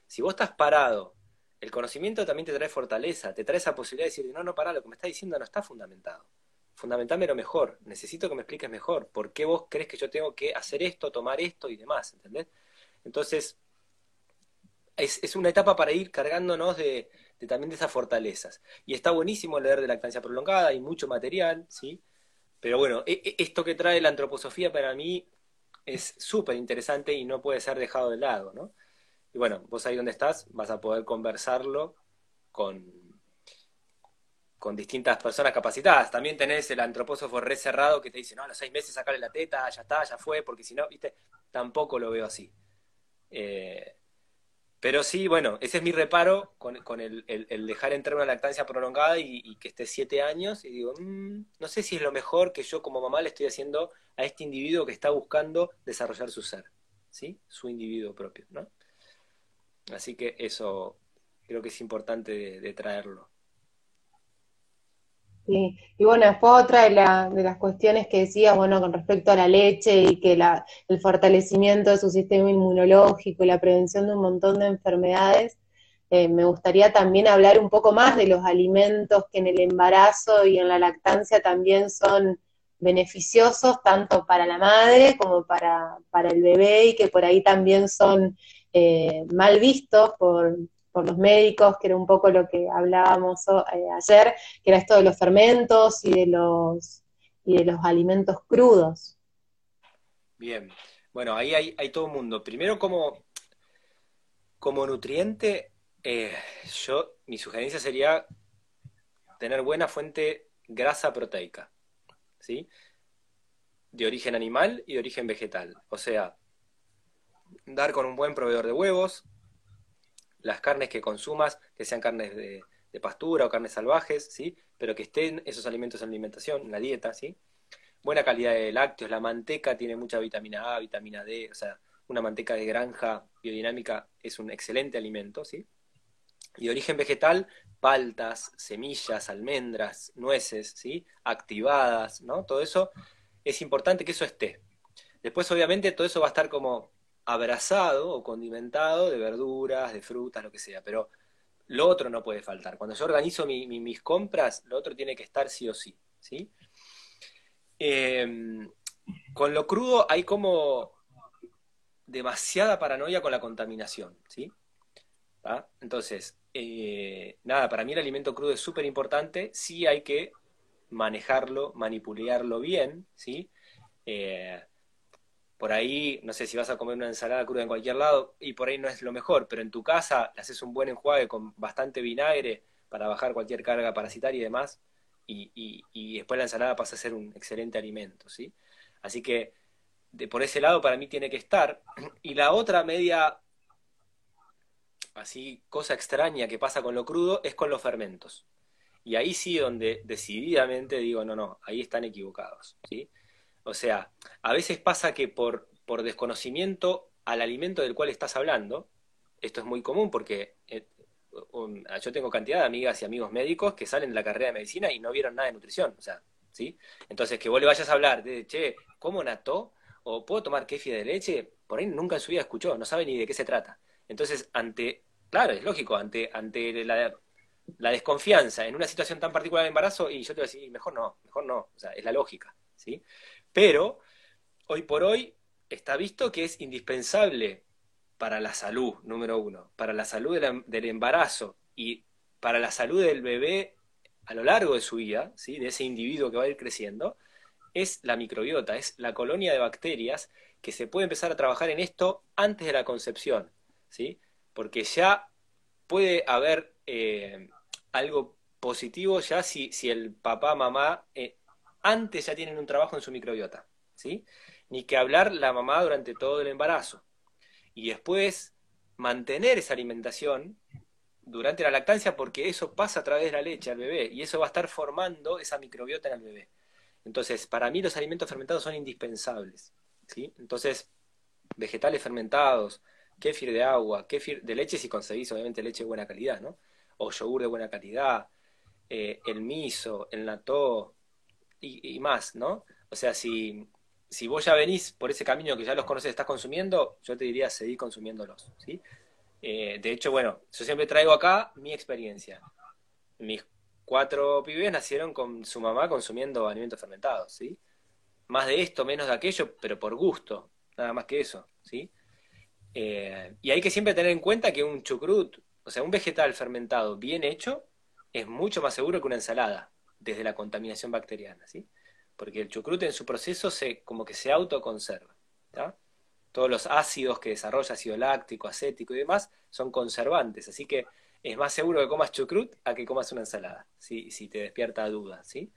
Si vos estás parado, el conocimiento también te trae fortaleza, te trae esa posibilidad de decir, no, no, para, lo que me está diciendo no está fundamentado lo mejor, necesito que me expliques mejor, ¿por qué vos crees que yo tengo que hacer esto, tomar esto y demás? ¿Entendés? Entonces, es, una etapa para ir cargándonos de, también de esas fortalezas. Y está buenísimo leer de lactancia prolongada, hay mucho material, ¿sí? Pero bueno, e, e, esto que trae la antroposofía para mí es súper interesante y no puede ser dejado de lado, ¿no? Y bueno, vos ahí donde estás vas a poder conversarlo con, con distintas personas capacitadas. También tenés el antropósofo re cerrado que te dice, no, a los seis meses sacarle la teta, ya está, ya fue, porque si no, viste, tampoco lo veo así. Eh, Pero sí, bueno, ese es mi reparo con, el, dejar entrar una lactancia prolongada y, que esté siete años. Y digo, mm, no sé si es lo mejor que yo como mamá le estoy haciendo a este individuo que está buscando desarrollar su ser, ¿sí? Su individuo propio, ¿no? Así que eso creo que es importante de traerlo. Y bueno, después otra de, las cuestiones que decía, bueno, con respecto a la leche y que el fortalecimiento de su sistema inmunológico y la prevención de un montón de enfermedades, eh, me gustaría también hablar un poco más de los alimentos que en el embarazo y en la lactancia también son beneficiosos tanto para la madre como para, el bebé y que por ahí también son eh, mal vistos por, los médicos, que era un poco lo que hablábamos eh, ayer, que era esto de los fermentos y de los, y de los alimentos crudos. Bien, bueno, ahí hay, todo un mundo. Primero, como, como nutriente, eh, yo, mi sugerencia sería tener buena fuente grasa proteica, ¿sí? De origen animal y de origen vegetal. O sea, dar con un buen proveedor de huevos, las carnes que consumas, que sean carnes de, pastura o carnes salvajes, ¿sí? Pero que estén esos alimentos en alimentación, en la dieta, ¿sí? Buena calidad de lácteos, la manteca tiene mucha vitamina A, vitamina D, o sea, una manteca de granja biodinámica es un excelente alimento, ¿sí? Y de origen vegetal, paltas, semillas, almendras, nueces, ¿sí? Activadas, ¿no? Todo eso es importante que eso esté. Después, obviamente, todo eso va a estar como abrazado o condimentado de verduras, de frutas, lo que sea, pero lo otro no puede faltar. Cuando yo organizo mis compras, lo otro tiene que estar sí o sí, ¿sí? Em, con lo crudo hay como demasiada paranoia con la contaminación, ¿sí? Entonces, eh, nada, para mí el alimento crudo es súper importante, sí hay que manejarlo, manipularlo bien, ¿sí? Eh, por ahí, no sé si vas a comer una ensalada cruda en cualquier lado, y por ahí no es lo mejor, pero en tu casa haces un buen enjuague con bastante vinagre para bajar cualquier carga parasitaria y demás, y, después la ensalada pasa a ser un excelente alimento, ¿sí? Así que de, por ese lado para mí tiene que estar. Y la otra media, así, cosa extraña que pasa con lo crudo es con los fermentos. Y ahí sí donde decididamente digo, no, no, ahí están equivocados, ¿sí? O sea, a veces pasa que por, por desconocimiento al alimento del cual estás hablando, esto es muy común porque eh, yo tengo cantidad de amigas y amigos médicos que salen de la carrera de medicina y no vieron nada de nutrición, o sea, ¿sí? Entonces, que vos le vayas a hablar de, che, ¿cómo nató? ¿O puedo tomar kefir de leche? Por ahí nunca en su vida escuchó, no sabe ni de qué se trata. Entonces, ante, claro, es lógico, ante, ante la, la desconfianza en una situación tan particular de embarazo, y yo te voy a decir, mejor no, mejor no, o sea, es la lógica, ¿sí? Pero hoy por hoy está visto que es indispensable para la salud, número uno, para la salud del embarazo y para la salud del bebé a lo largo de su vida, ¿sí? de ese individuo que va a ir creciendo, es la microbiota, es la colonia de bacterias que se puede empezar a trabajar en esto antes de la concepción, ¿sí? porque ya puede haber eh, algo positivo ya si, si el papá, mamá eh, antes ya tienen un trabajo en su microbiota, ¿sí? Ni que hablar la mamá durante todo el embarazo. Y después mantener esa alimentación durante la lactancia porque eso pasa a través de la leche al bebé y eso va a estar formando esa microbiota en el bebé. Entonces, para mí los alimentos fermentados son indispensables, ¿sí? Entonces, vegetales fermentados, kéfir de agua, kéfir de leche si conseguís obviamente leche de buena calidad, ¿no? O yogur de buena calidad, eh, el miso, el nató, y, más, ¿no? O sea, si, si vos ya venís por ese camino que ya los conoces, estás consumiendo, yo te diría seguir consumiéndolos, ¿sí? Eh, de hecho, bueno, yo siempre traigo acá mi experiencia. Mis cuatro pibes nacieron con su mamá consumiendo alimentos fermentados, ¿sí? Más de esto, menos de aquello, pero por gusto, nada más que eso, ¿sí? Eh, y hay que siempre tener en cuenta que un chucrut, o sea, un vegetal fermentado bien hecho, es mucho más seguro que una ensalada desde la contaminación bacteriana, ¿sí? Porque el chucrute en su proceso se, como que se autoconserva, Todos los ácidos que desarrolla, ácido láctico, acético y demás, son conservantes, así que es más seguro que comas chucrut a que comas una ensalada, si, si te despierta duda, ¿sí?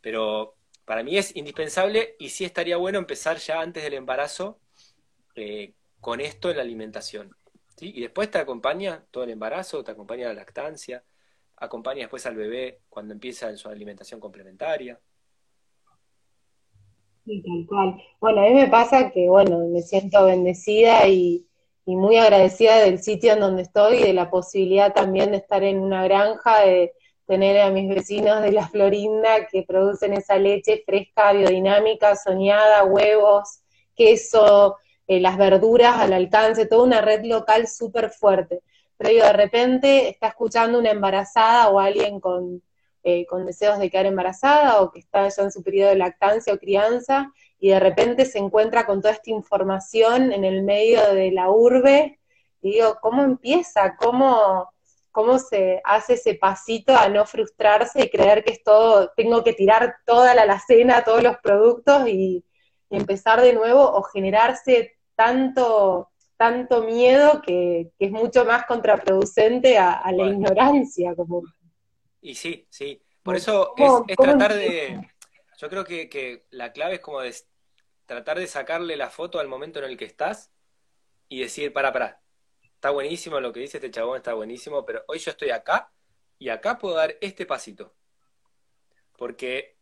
Pero para mí es indispensable y sí estaría bueno empezar ya antes del embarazo eh, con esto en la alimentación. ¿sí? Y después te acompaña todo el embarazo, te acompaña la lactancia, acompaña después al bebé cuando empieza en su alimentación complementaria. Sí, tal cual. Bueno, a mí me pasa que, bueno, me siento bendecida y, muy agradecida del sitio en donde estoy y de la posibilidad también de estar en una granja, de tener a mis vecinos de la Florinda que producen esa leche fresca, biodinámica, soñada, huevos, queso, eh, las verduras al alcance, toda una red local súper fuerte. Pero digo, de repente está escuchando una embarazada o alguien con, eh, con deseos de quedar embarazada o que está ya en su periodo de lactancia o crianza y de repente se encuentra con toda esta información en el medio de la urbe y digo, ¿cómo empieza? ¿Cómo, cómo se hace ese pasito a no frustrarse y creer que es todo, tengo que tirar toda la alacena, todos los productos y, empezar de nuevo o generarse tanto, tanto miedo que, es mucho más contraproducente a, la ignorancia. Como... Y sí, sí. Por eso es, tratar de... Yo creo que, que la clave es como de tratar de sacarle la foto al momento en el que estás y decir, para, para, está buenísimo lo que dice este chabón, está buenísimo, pero hoy yo estoy acá y acá puedo dar este pasito. Porque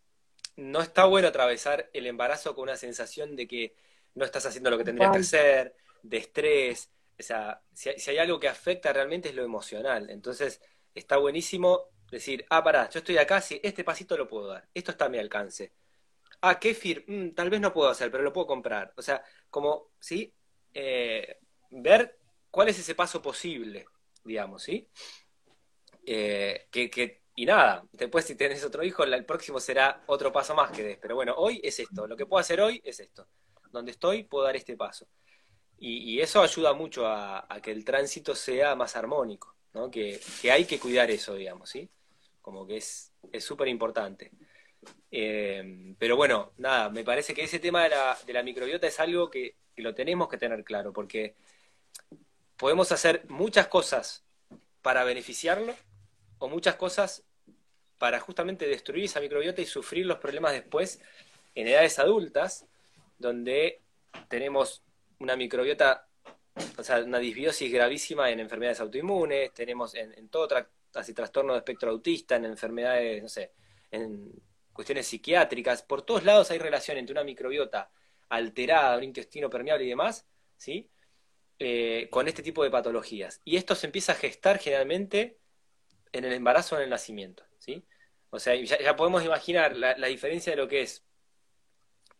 no está bueno atravesar el embarazo con una sensación de que no estás haciendo lo que tendrías que hacer, de estrés. O sea, si hay, algo que afecta realmente es lo emocional. Entonces, está buenísimo decir, ah, pará, yo estoy acá, sí, este pasito lo puedo dar, esto está a mi alcance. Ah, kéfir, mm, tal vez no puedo hacer, pero lo puedo comprar. O sea, como, ¿sí? Eh, ver cuál es ese paso posible, digamos, ¿sí? Eh, que, y nada, después si tenés otro hijo, el próximo será otro paso más que des. Pero bueno, hoy es esto, lo que puedo hacer hoy es esto. Donde estoy, puedo dar este paso. Y, eso ayuda mucho a, que el tránsito sea más armónico, ¿no? Que, hay que cuidar eso, digamos, ¿sí? Como que es súper importante. Eh, pero bueno, nada, me parece que ese tema de la, de la microbiota es algo que, que lo tenemos que tener claro, porque podemos hacer muchas cosas para beneficiarlo o muchas cosas para justamente destruir esa microbiota y sufrir los problemas después en edades adultas, donde tenemos una microbiota, o sea, una disbiosis gravísima en enfermedades autoinmunes, tenemos en, todo así, trastorno de espectro autista, en enfermedades, no sé, en cuestiones psiquiátricas, por todos lados hay relación entre una microbiota alterada, un intestino permeable y demás, ¿sí? Eh, con este tipo de patologías. Y esto se empieza a gestar generalmente en el embarazo o en el nacimiento. ¿sí? O sea, ya, podemos imaginar la, diferencia de lo que es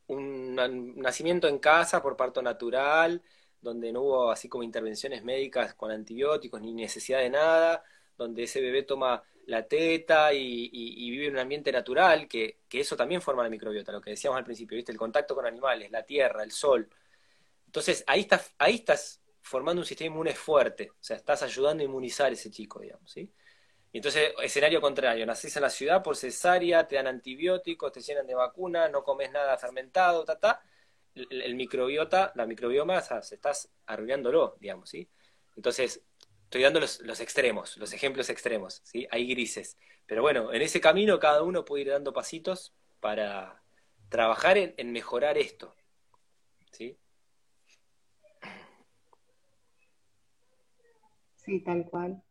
un, nacimiento en casa por parto natural, donde no hubo así como intervenciones médicas con antibióticos ni necesidad de nada, donde ese bebé toma la teta y, vive en un ambiente natural, que, que, eso también forma la microbiota, lo que decíamos al principio, ¿viste? El contacto con animales, la tierra, el sol. Entonces, ahí estás, ahí estás formando un sistema inmune fuerte, o sea, estás ayudando a inmunizar a ese chico, digamos, ¿sí? Y entonces, escenario contrario, nacés en la ciudad por cesárea, te dan antibióticos, te llenan de vacuna, no comes nada fermentado, ta, ta, el, microbiota, la microbioma, se estás arruinándolo, digamos, ¿sí? Entonces, estoy dando los, extremos, los ejemplos extremos, ¿sí? Hay grises. Pero bueno, en ese camino cada uno puede ir dando pasitos para trabajar en mejorar esto, ¿sí? Sí, tal cual.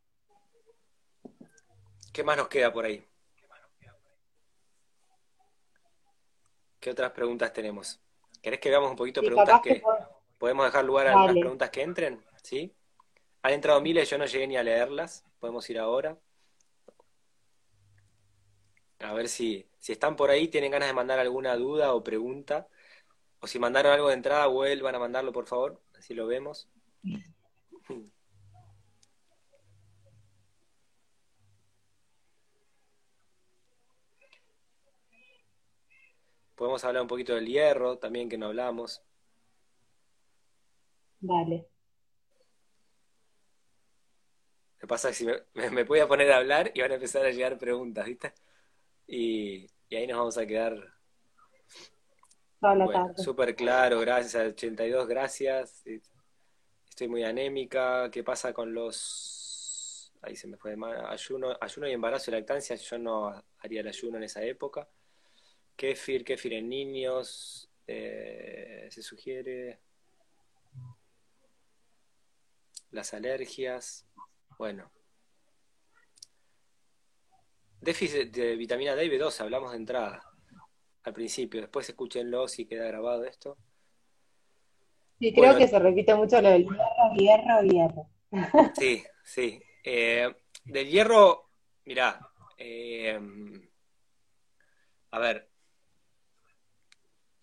¿Qué más nos queda por ahí? ¿Qué otras preguntas tenemos? ¿Querés que veamos un poquito preguntas que, podemos dejar lugar a las preguntas que entren? ¿Sí? Han entrado miles, yo no llegué ni a leerlas. Podemos ir ahora. A ver si, si están por ahí, tienen ganas de mandar alguna duda o pregunta. O si mandaron algo de entrada, vuelvan a mandarlo, por favor. Así lo vemos. Podemos hablar un poquito del hierro también que no hablamos. Vale. Me pasa que si me, voy a poner a hablar y van a empezar a llegar preguntas, ¿viste? Y, ahí nos vamos a quedar. Bueno, súper claro, gracias al 82, gracias. Estoy muy anémica. ¿Qué pasa con los. Ahí se me fue de mano. Ayuno, ayuno y embarazo y lactancia. Yo no haría el ayuno en esa época. Kefir, kefir en niños, eh, se sugiere. las alergias, bueno. Déficit de vitamina D y B2, hablamos de entrada, al principio. Después escúchenlo si queda grabado esto. Sí, creo que se repite mucho lo del hierro, hierro, hierro. Sí, sí. Eh, del hierro, mirá, eh, a ver,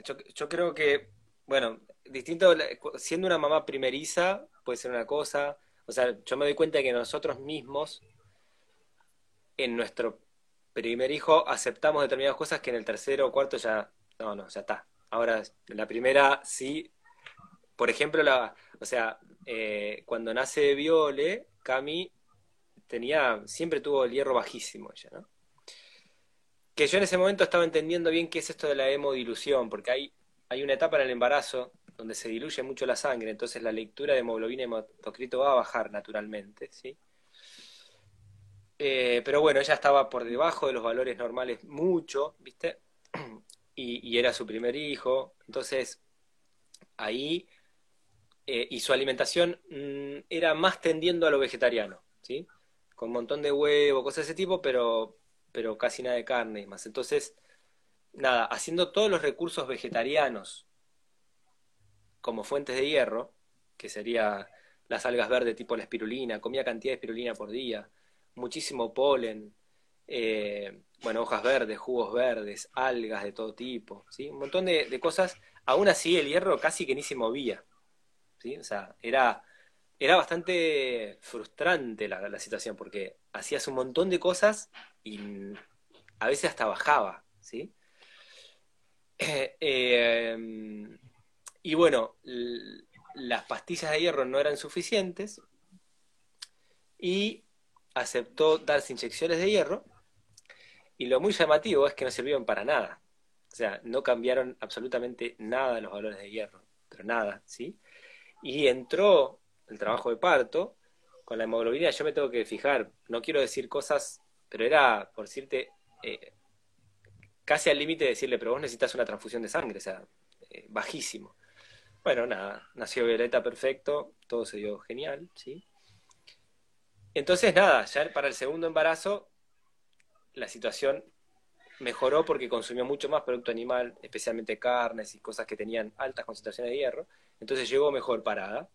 yo, creo que, bueno, distinto, siendo una mamá primeriza, puede ser una cosa, o sea, yo me doy cuenta de que nosotros mismos, en nuestro primer hijo, aceptamos determinadas cosas que en el tercero o cuarto ya, no, no, ya está. Ahora, la primera sí, por ejemplo, la, o sea, eh, cuando nace Viole, Cami tenía, siempre tuvo el hierro bajísimo ella, ¿no? Que yo en ese momento estaba entendiendo bien qué es esto de la hemodilución, porque hay, hay una etapa en el embarazo donde se diluye mucho la sangre, entonces la lectura de hemoglobina hematocrito va a bajar naturalmente, ¿sí? Eh, pero bueno, ella estaba por debajo de los valores normales mucho, ¿viste? Y, era su primer hijo, entonces ahí, eh, y su alimentación mm, era más tendiendo a lo vegetariano, ¿sí? Con un montón de huevo, cosas de ese tipo, pero pero casi nada de carne y más. Entonces, nada, haciendo todos los recursos vegetarianos como fuentes de hierro, que sería las algas verdes tipo la espirulina, comía cantidad de espirulina por día, muchísimo polen, eh, bueno, hojas verdes, jugos verdes, algas de todo tipo, ¿sí? Un montón de, cosas. Aún así, el hierro casi que ni se movía, ¿sí? O sea, era, era bastante frustrante la, la situación, porque hacías un montón de cosas y a veces hasta bajaba, ¿sí? Em, y bueno, las pastillas de hierro no eran suficientes y aceptó darse inyecciones de hierro y lo muy llamativo es que no sirvieron para nada. O sea, no cambiaron absolutamente nada los valores de hierro, pero nada, ¿sí? Y entró el trabajo de parto con la hemoglobina, yo me tengo que fijar, no quiero decir cosas pero era, por decirte, eh, casi al límite de decirle, pero vos necesitas una transfusión de sangre, o sea, eh, bajísimo. Bueno, nada, nació Violeta perfecto, todo se dio genial, ¿sí? Entonces, nada, ya para el segundo embarazo, la situación mejoró porque consumió mucho más producto animal, especialmente carnes y cosas que tenían altas concentraciones de hierro, entonces llegó mejor parada,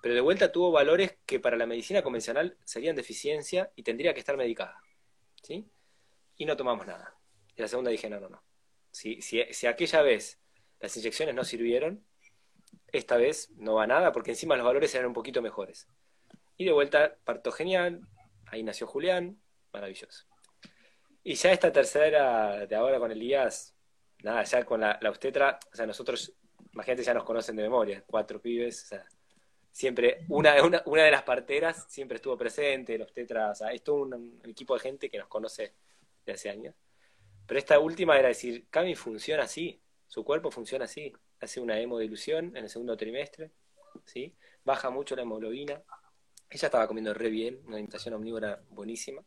pero de vuelta tuvo valores que para la medicina convencional serían deficiencia y tendría que estar medicada. ¿Sí? Y no tomamos nada. Y la segunda dije, no, no, no. Si, si, aquella vez las inyecciones no sirvieron, esta vez no va nada, porque encima los valores eran un poquito mejores. Y de vuelta, parto genial, ahí nació Julián, maravilloso. Y ya esta tercera de ahora con Elías, nada, ya con la, la obstetra, o sea, nosotros, imagínate, ya nos conocen de memoria, cuatro pibes, o sea, siempre, una, una, una de las parteras siempre estuvo presente, el obstetra, o sea, es un, equipo de gente que nos conoce de hace años. Pero esta última era decir, Cami funciona así, su cuerpo funciona así, hace una hemodilución en el segundo trimestre, ¿sí? baja mucho la hemoglobina, ella estaba comiendo re bien, una alimentación omnívora buenísima,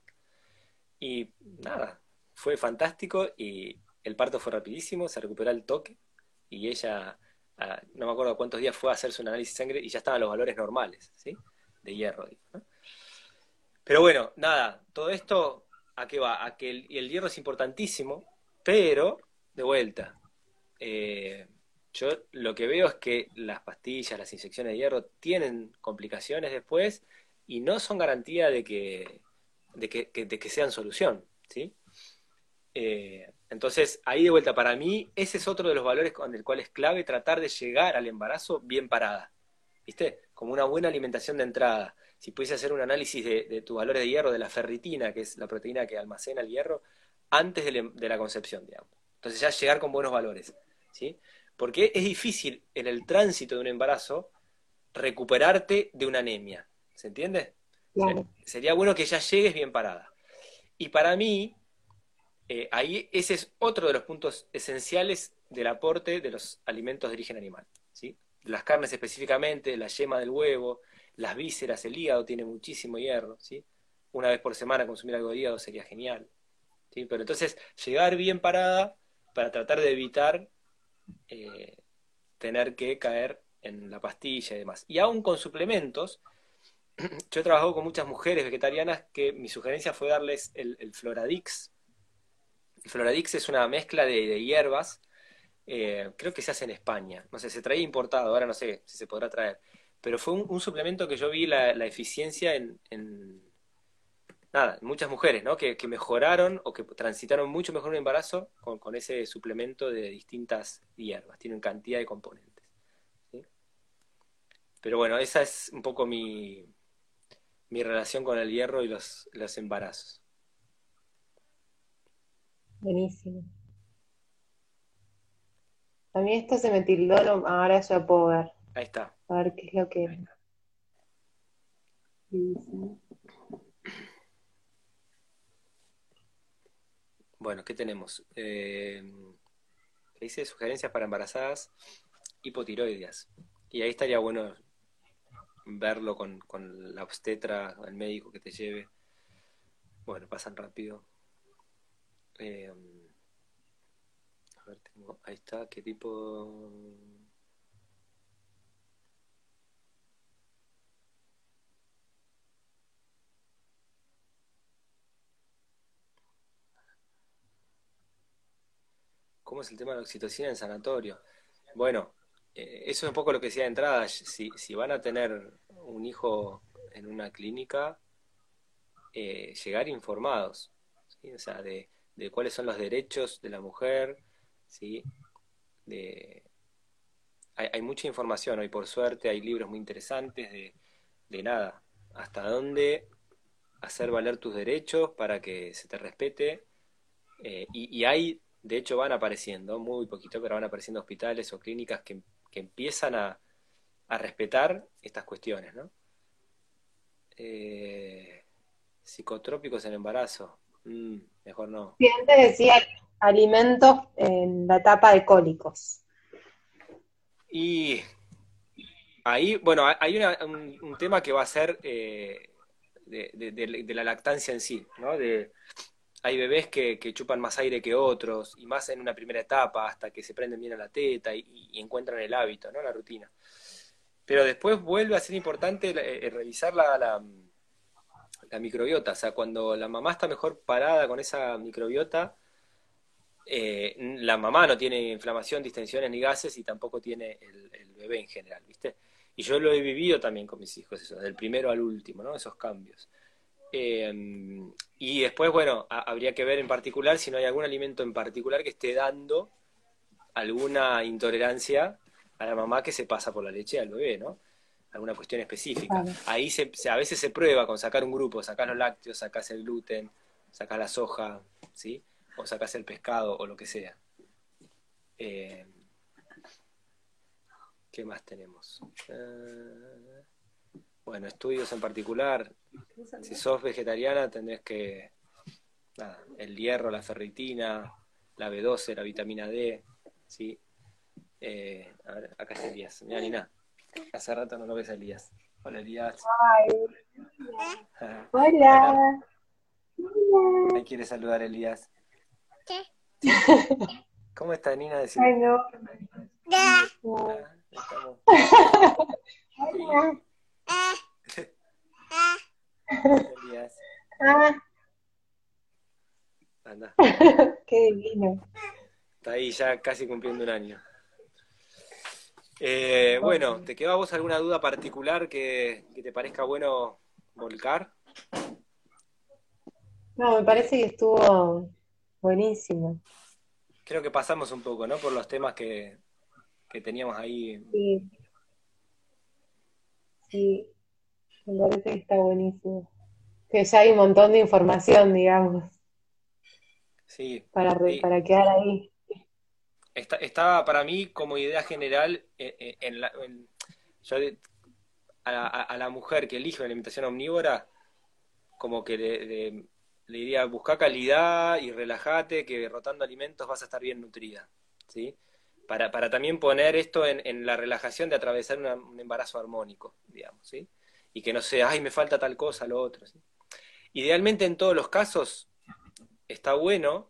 y nada, fue fantástico y el parto fue rapidísimo, se recuperó el toque, y ella no me acuerdo cuántos días fue a hacerse un análisis de sangre y ya estaban los valores normales, ¿sí? De hierro. Pero bueno, nada, todo esto, ¿a qué va? A que el, el hierro es importantísimo, pero, de vuelta, eh, yo lo que veo es que las pastillas, las inyecciones de hierro tienen complicaciones después y no son garantía de que, de que, de que sean solución, ¿sí? Eh, entonces, ahí de vuelta, para mí, ese es otro de los valores con el cual es clave tratar de llegar al embarazo bien parada. ¿Viste? Como una buena alimentación de entrada. Si pudiese hacer un análisis de, de tu valor de hierro, de la ferritina, que es la proteína que almacena el hierro, antes de, la concepción, digamos. Entonces, ya llegar con buenos valores. ¿Sí? Porque es difícil en el tránsito de un embarazo recuperarte de una anemia. ¿Se entiende? Sería bueno que ya llegues bien parada. Y para mí, eh, ahí ese es otro de los puntos esenciales del aporte de los alimentos de origen animal. ¿sí? Las carnes específicamente, la yema del huevo, las vísceras, el hígado tiene muchísimo hierro. ¿sí? Una vez por semana consumir algo de hígado sería genial. ¿sí? Pero entonces, llegar bien parada para tratar de evitar eh, tener que caer en la pastilla y demás. Y aún con suplementos, yo he trabajado con muchas mujeres vegetarianas que mi sugerencia fue darles el, el Floradix. Floradix es una mezcla de, hierbas, eh, creo que se hace en España, no sé, se traía importado, ahora no sé si se podrá traer, pero fue un, suplemento que yo vi la, eficiencia en, nada, muchas mujeres, ¿no? Que, mejoraron o que transitaron mucho mejor un embarazo con, ese suplemento de distintas hierbas, tienen cantidad de componentes. Pero bueno, esa es un poco mi, mi relación con el hierro y los, los embarazos. Buenísimo. A mí esto se me tildó, ahora ya puedo ver. Ahí está. A ver qué es lo que... Bueno, ¿qué tenemos? Eh, dice sugerencias para embarazadas hipotiroideas. Y ahí estaría bueno verlo con, con la obstetra, el médico que te lleve. Bueno, pasan rápido. Eh, a ver, tengo, ahí está, ¿qué tipo? ¿Cómo es el tema de la oxitocina en sanatorio? Bueno, eh, eso es un poco lo que decía de entrada. Si, si van a tener un hijo en una clínica, eh, llegar informados, o sea, de, cuáles son los derechos de la mujer, ¿sí? De, hay, mucha información hoy, por suerte, hay libros muy interesantes de, de nada, hasta dónde hacer valer tus derechos para que se te respete. Eh, y, y, hay de hecho, van apareciendo, muy poquito, pero van apareciendo hospitales o clínicas que, empiezan a, respetar estas cuestiones, ¿no? Eh, psicotrópicos en embarazo, mm, mejor no. Sí, antes decía alimentos en la etapa de cólicos. Y ahí, bueno, hay un, tema que va a ser eh, de, de, la lactancia en sí, ¿no? De, hay bebés que, chupan más aire que otros, y más en una primera etapa, hasta que se prenden bien a la teta y, encuentran el hábito, ¿no? La rutina. Pero después vuelve a ser importante eh, eh, revisar la, la, microbiota, o sea, cuando la mamá está mejor parada con esa microbiota, eh, la mamá no tiene inflamación, distensiones ni gases y tampoco tiene el, el, bebé en general, ¿viste? Y yo lo he vivido también con mis hijos, eso, del primero al último, ¿no? Esos cambios. Eh, y después, bueno, habría que ver en particular si no hay algún alimento en particular que esté dando alguna intolerancia a la mamá que se pasa por la leche al bebé, ¿no? Alguna cuestión específica. Ahí se, a veces se prueba con sacar un grupo, sacás los lácteos, sacás el gluten, sacás la soja, ¿sí? O sacás el pescado o lo que sea. Eh, ¿Qué más tenemos? Eh, bueno, estudios en particular. Si sos vegetariana, tendrás que. Nada, el hierro, la ferritina, la B12, la vitamina D. ¿sí? Eh, a ver, acá está Elías. Mira, Nina. Hace rato no lo ves a Elías. Hola, Elías. Hola. ¿Me quiere saludar, Elías? ¿Qué? ¿Cómo está, Nina? Ay, no. Ah, Hola. Elías. Ah. Anda. Qué divino. Está ahí ya casi cumpliendo un año. Eh, bueno, ¿te quedó a vos alguna duda particular que, te parezca bueno volcar? No, me parece que estuvo buenísimo. Creo que pasamos un poco, ¿no? Por los temas que, que teníamos ahí. Sí. Sí, me parece que está buenísimo. Que ya hay un montón de información, digamos. Sí. Para, para quedar ahí. Está, para mí como idea general eh, eh, en, la, a, la, mujer que elige una alimentación omnívora, como que le, diría, busca calidad y relájate, que rotando alimentos vas a estar bien nutrida. ¿sí? Para, para también poner esto en, en la relajación de atravesar un embarazo armónico, digamos. ¿sí? Y que no sea, ay, me falta tal cosa, lo otro. Idealmente en todos los casos está bueno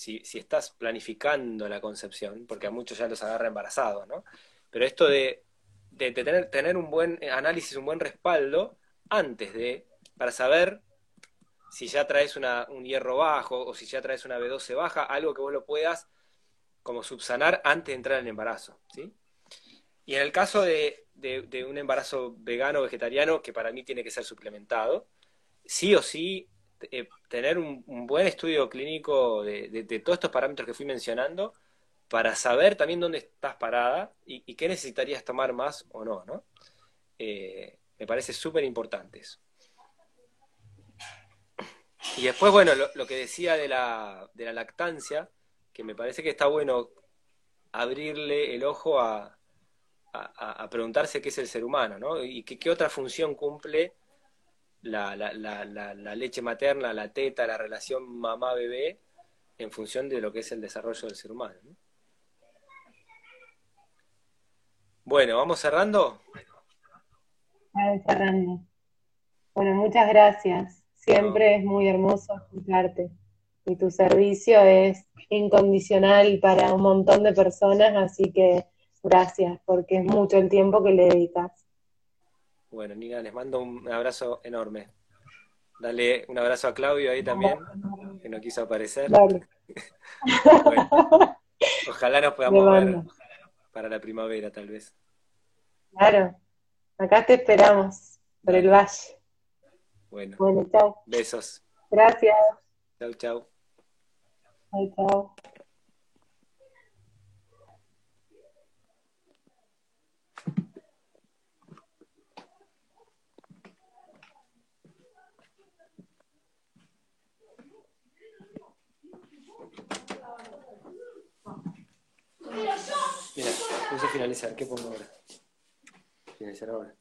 si, si, estás planificando la concepción, porque a muchos ya los agarra embarazados, ¿no? Pero esto de, tener, tener un buen análisis, un buen respaldo, antes de, para saber si ya traes un hierro bajo o si ya traes una B12 baja, algo que vos lo puedas como subsanar antes de entrar en el embarazo, ¿sí? Y en el caso de, un embarazo vegano o vegetariano, que para mí tiene que ser suplementado, sí o sí eh, tener un, buen estudio clínico de, todos estos parámetros que fui mencionando para saber también dónde estás parada y, qué necesitarías tomar más o no, ¿no? Eh, me parece súper importante eso. Y después, bueno, lo, que decía de la, de la lactancia, que me parece que está bueno abrirle el ojo a, a, preguntarse qué es el ser humano, ¿no? Y qué, otra función cumple la, la, la, la, leche materna, la teta, la relación mamá-bebé, en función de lo que es el desarrollo del ser humano. Bueno, ¿vamos cerrando? Vamos cerrando. Bueno, muchas gracias. Siempre es muy hermoso escucharte. Y tu servicio es incondicional para un montón de personas, así que Gracias, porque es mucho el tiempo que le dedicas. Bueno, Nina, les mando un abrazo enorme. Dale un abrazo a Claudio ahí también, que no quiso aparecer. ojalá nos podamos ver para la primavera, tal vez. Claro, acá te esperamos, por el valle. Bueno, bueno chao. Besos. Gracias. Chau, chau. Chau, chau. Mira, puse finalizar. ¿Qué pongo ahora? Finalizar ahora.